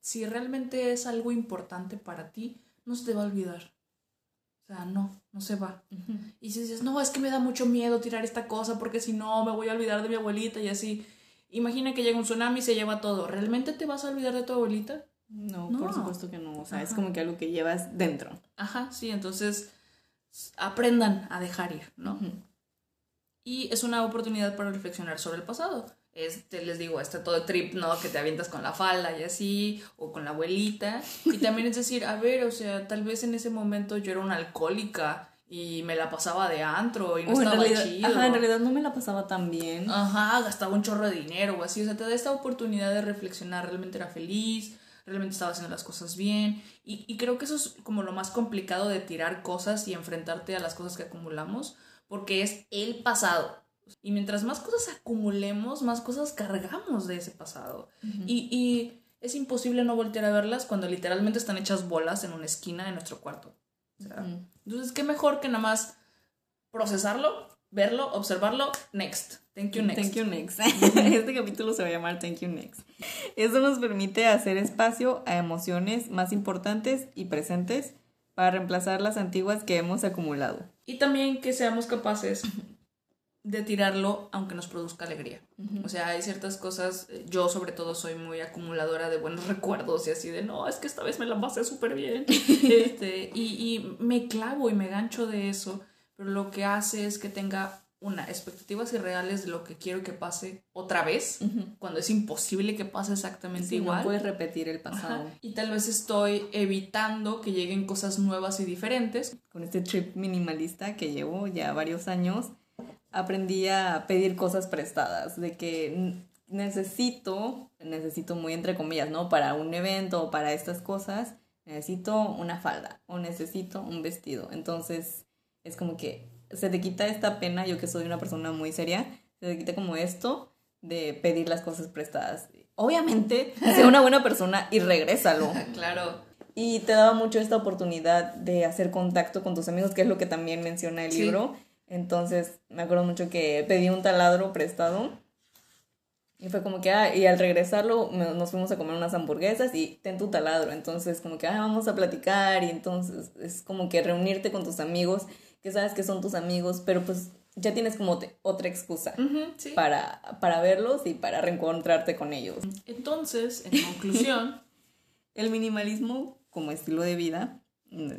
A: si realmente es algo importante para ti, no se te va a olvidar. O sea, no, no se va. Y si dices, no, es que me da mucho miedo tirar esta cosa porque si no me voy a olvidar de mi abuelita y así. Imagina que llega un tsunami y se lleva todo. ¿Realmente te vas a olvidar de tu abuelita?
B: No, por supuesto que no. O sea, es como que algo que llevas dentro.
A: Ajá, sí, entonces aprendan a dejar ir, ¿no? Y es una oportunidad para reflexionar sobre el pasado este, les digo, este todo trip, ¿no? Que te avientas con la falda y así, o con la abuelita. Y también es decir, a ver, o sea, tal vez en ese momento yo era una alcohólica y me la pasaba de antro y no estaba
B: realidad,
A: chido.
B: Ajá, en realidad no me la pasaba tan bien.
A: Ajá, gastaba un chorro de dinero o así. O sea, te da esta oportunidad de reflexionar, realmente era feliz, realmente estaba haciendo las cosas bien. Y, y creo que eso es como lo más complicado de tirar cosas y enfrentarte a las cosas que acumulamos, porque es el pasado y mientras más cosas acumulemos, más cosas cargamos de ese pasado. y, y, es imposible no voltear a verlas cuando literalmente están hechas bolas en una esquina de nuestro cuarto. Entonces, qué mejor que nada más procesarlo, verlo, observarlo, next. Thank you next.
B: Thank you next. [LAUGHS] este capítulo se va a llamar Thank you next. Eso nos permite hacer espacio a emociones más importantes y presentes para reemplazar las antiguas que hemos acumulado.
A: Y también que seamos capaces de tirarlo aunque nos produzca alegría. O sea, hay ciertas cosas, eh, yo sobre todo soy muy acumuladora de buenos [LAUGHS] recuerdos y así de, no, es que esta vez me la pasé súper bien. [LAUGHS] este, y, y, me clavo y me gancho de eso, pero lo que hace es que tenga una, expectativas irreales de lo que quiero que pase otra vez, cuando es imposible que pase exactamente igual.
B: No puedes repetir el pasado.
A: Y tal vez estoy evitando que lleguen cosas nuevas y diferentes.
B: Con este trip minimalista que llevo ya varios años, aprendí a pedir cosas prestadas, de que necesito, necesito muy entre comillas, ¿no? Para un evento o para estas cosas, necesito una falda o necesito un vestido. Entonces, es como que se te quita esta pena, yo que soy una persona muy seria, se te quita como esto de pedir las cosas prestadas. Obviamente, sé una buena persona y regrésalo. [LAUGHS]
A: claro.
B: Y te daba mucho esta oportunidad de hacer contacto con tus amigos, que es lo que también menciona el libro entonces, me acuerdo mucho que pedí un taladro prestado. Y fue como que, ah, y al regresarlo nos fuimos a comer unas hamburguesas y ten tu taladro. Entonces, como que, ah, vamos a platicar. Y entonces es como que reunirte con tus amigos, que sabes que son tus amigos, pero pues ya tienes como otra excusa para, para verlos y para reencontrarte con ellos.
A: Entonces, en conclusión, [LAUGHS]
B: el minimalismo como estilo de vida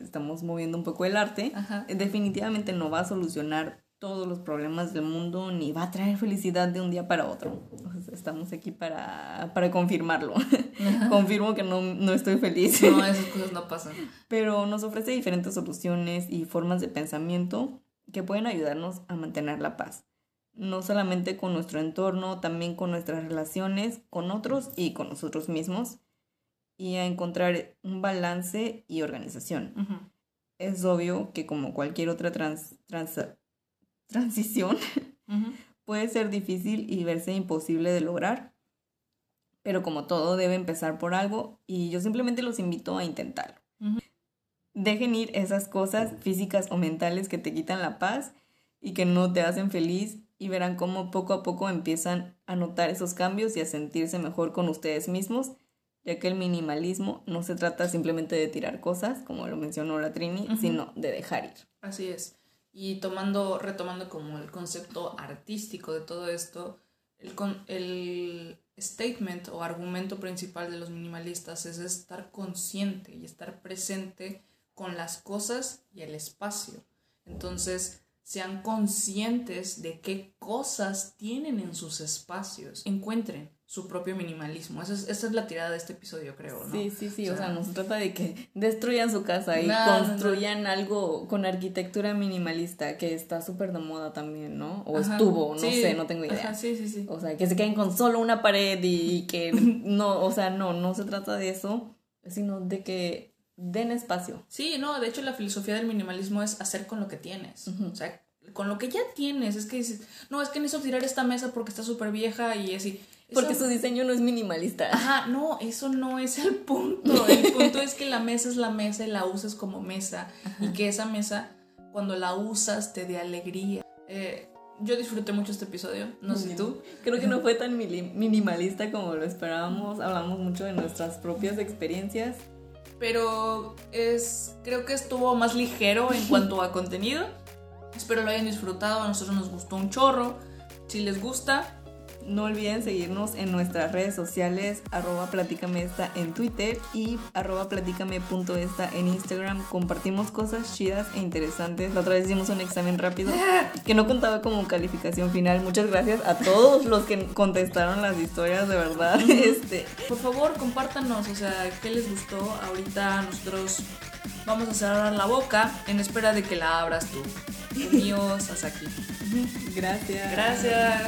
B: estamos moviendo un poco el arte, definitivamente no va a solucionar todos los problemas del mundo ni va a traer felicidad de un día para otro. estamos aquí para, para confirmarlo. [LAUGHS] Confirmo que no, no, estoy feliz.
A: No, esas cosas no pasan.
B: Pero nos ofrece diferentes soluciones y formas de pensamiento que pueden ayudarnos a mantener la paz. No solamente con nuestro entorno, también con nuestras relaciones con otros y con nosotros mismos y a encontrar un balance y organización. Es obvio que como cualquier otra trans, transición, [LAUGHS] puede ser difícil y verse imposible de lograr, pero como todo debe empezar por algo y yo simplemente los invito a intentarlo. Dejen ir esas cosas físicas o mentales que te quitan la paz y que no te hacen feliz y verán cómo poco a poco empiezan a notar esos cambios y a sentirse mejor con ustedes mismos ya que el minimalismo no se trata simplemente de tirar cosas, como lo mencionó la Trini, sino de dejar ir.
A: Así es. Y tomando, retomando como el concepto artístico de todo esto, el, el statement o argumento principal de los minimalistas es estar consciente y estar presente con las cosas y el espacio. Entonces, sean conscientes de qué cosas tienen en sus espacios. Encuentren su propio minimalismo. Esa es, esa es la tirada de este episodio, creo, ¿no?
B: Sí, sí, sí. O sea, no se trata de que [LAUGHS] destruyan su casa y construyan algo con arquitectura minimalista, que está súper de moda también, ¿no? O estuvo, no sé, no tengo idea.
A: sí, sí, sí.
B: O sea, que se queden con solo una pared y [LAUGHS] que no, o sea, no, no se trata de eso, sino de que den espacio.
A: Sí, no, de hecho la filosofía del minimalismo es hacer con lo que tienes. O sea, con lo que ya tienes. Es que dices, no, es que necesito tirar esta mesa porque está súper vieja y así.
B: Porque su diseño no es minimalista.
A: Ajá, no, eso no es el punto. El [LAUGHS] punto es que la mesa es la mesa y la usas como mesa. Y que esa mesa, cuando la usas, te dé alegría. Eh, yo disfruté mucho este episodio, no sé tú.
B: Creo que no [LAUGHS] fue tan minimalista como lo esperábamos. Hablamos mucho de nuestras propias experiencias.
A: Pero es, creo que estuvo más ligero en cuanto a [LAUGHS] contenido. Espero lo hayan disfrutado, a nosotros nos gustó un chorro. Si les gusta,
B: no olviden seguirnos en nuestras redes sociales, arroba platícame en Twitter y arroba platícame.esta en Instagram. Compartimos cosas chidas e interesantes. La otra vez hicimos un examen rápido [LAUGHS] que no contaba como calificación final. Muchas gracias a todos los que contestaron las historias, de verdad. Este.
A: Por favor, compártanos, o sea, ¿qué les gustó? Ahorita nosotros vamos a cerrar la boca en espera de que la abras tú mío Sasaki.
B: Gracias.
A: Gracias.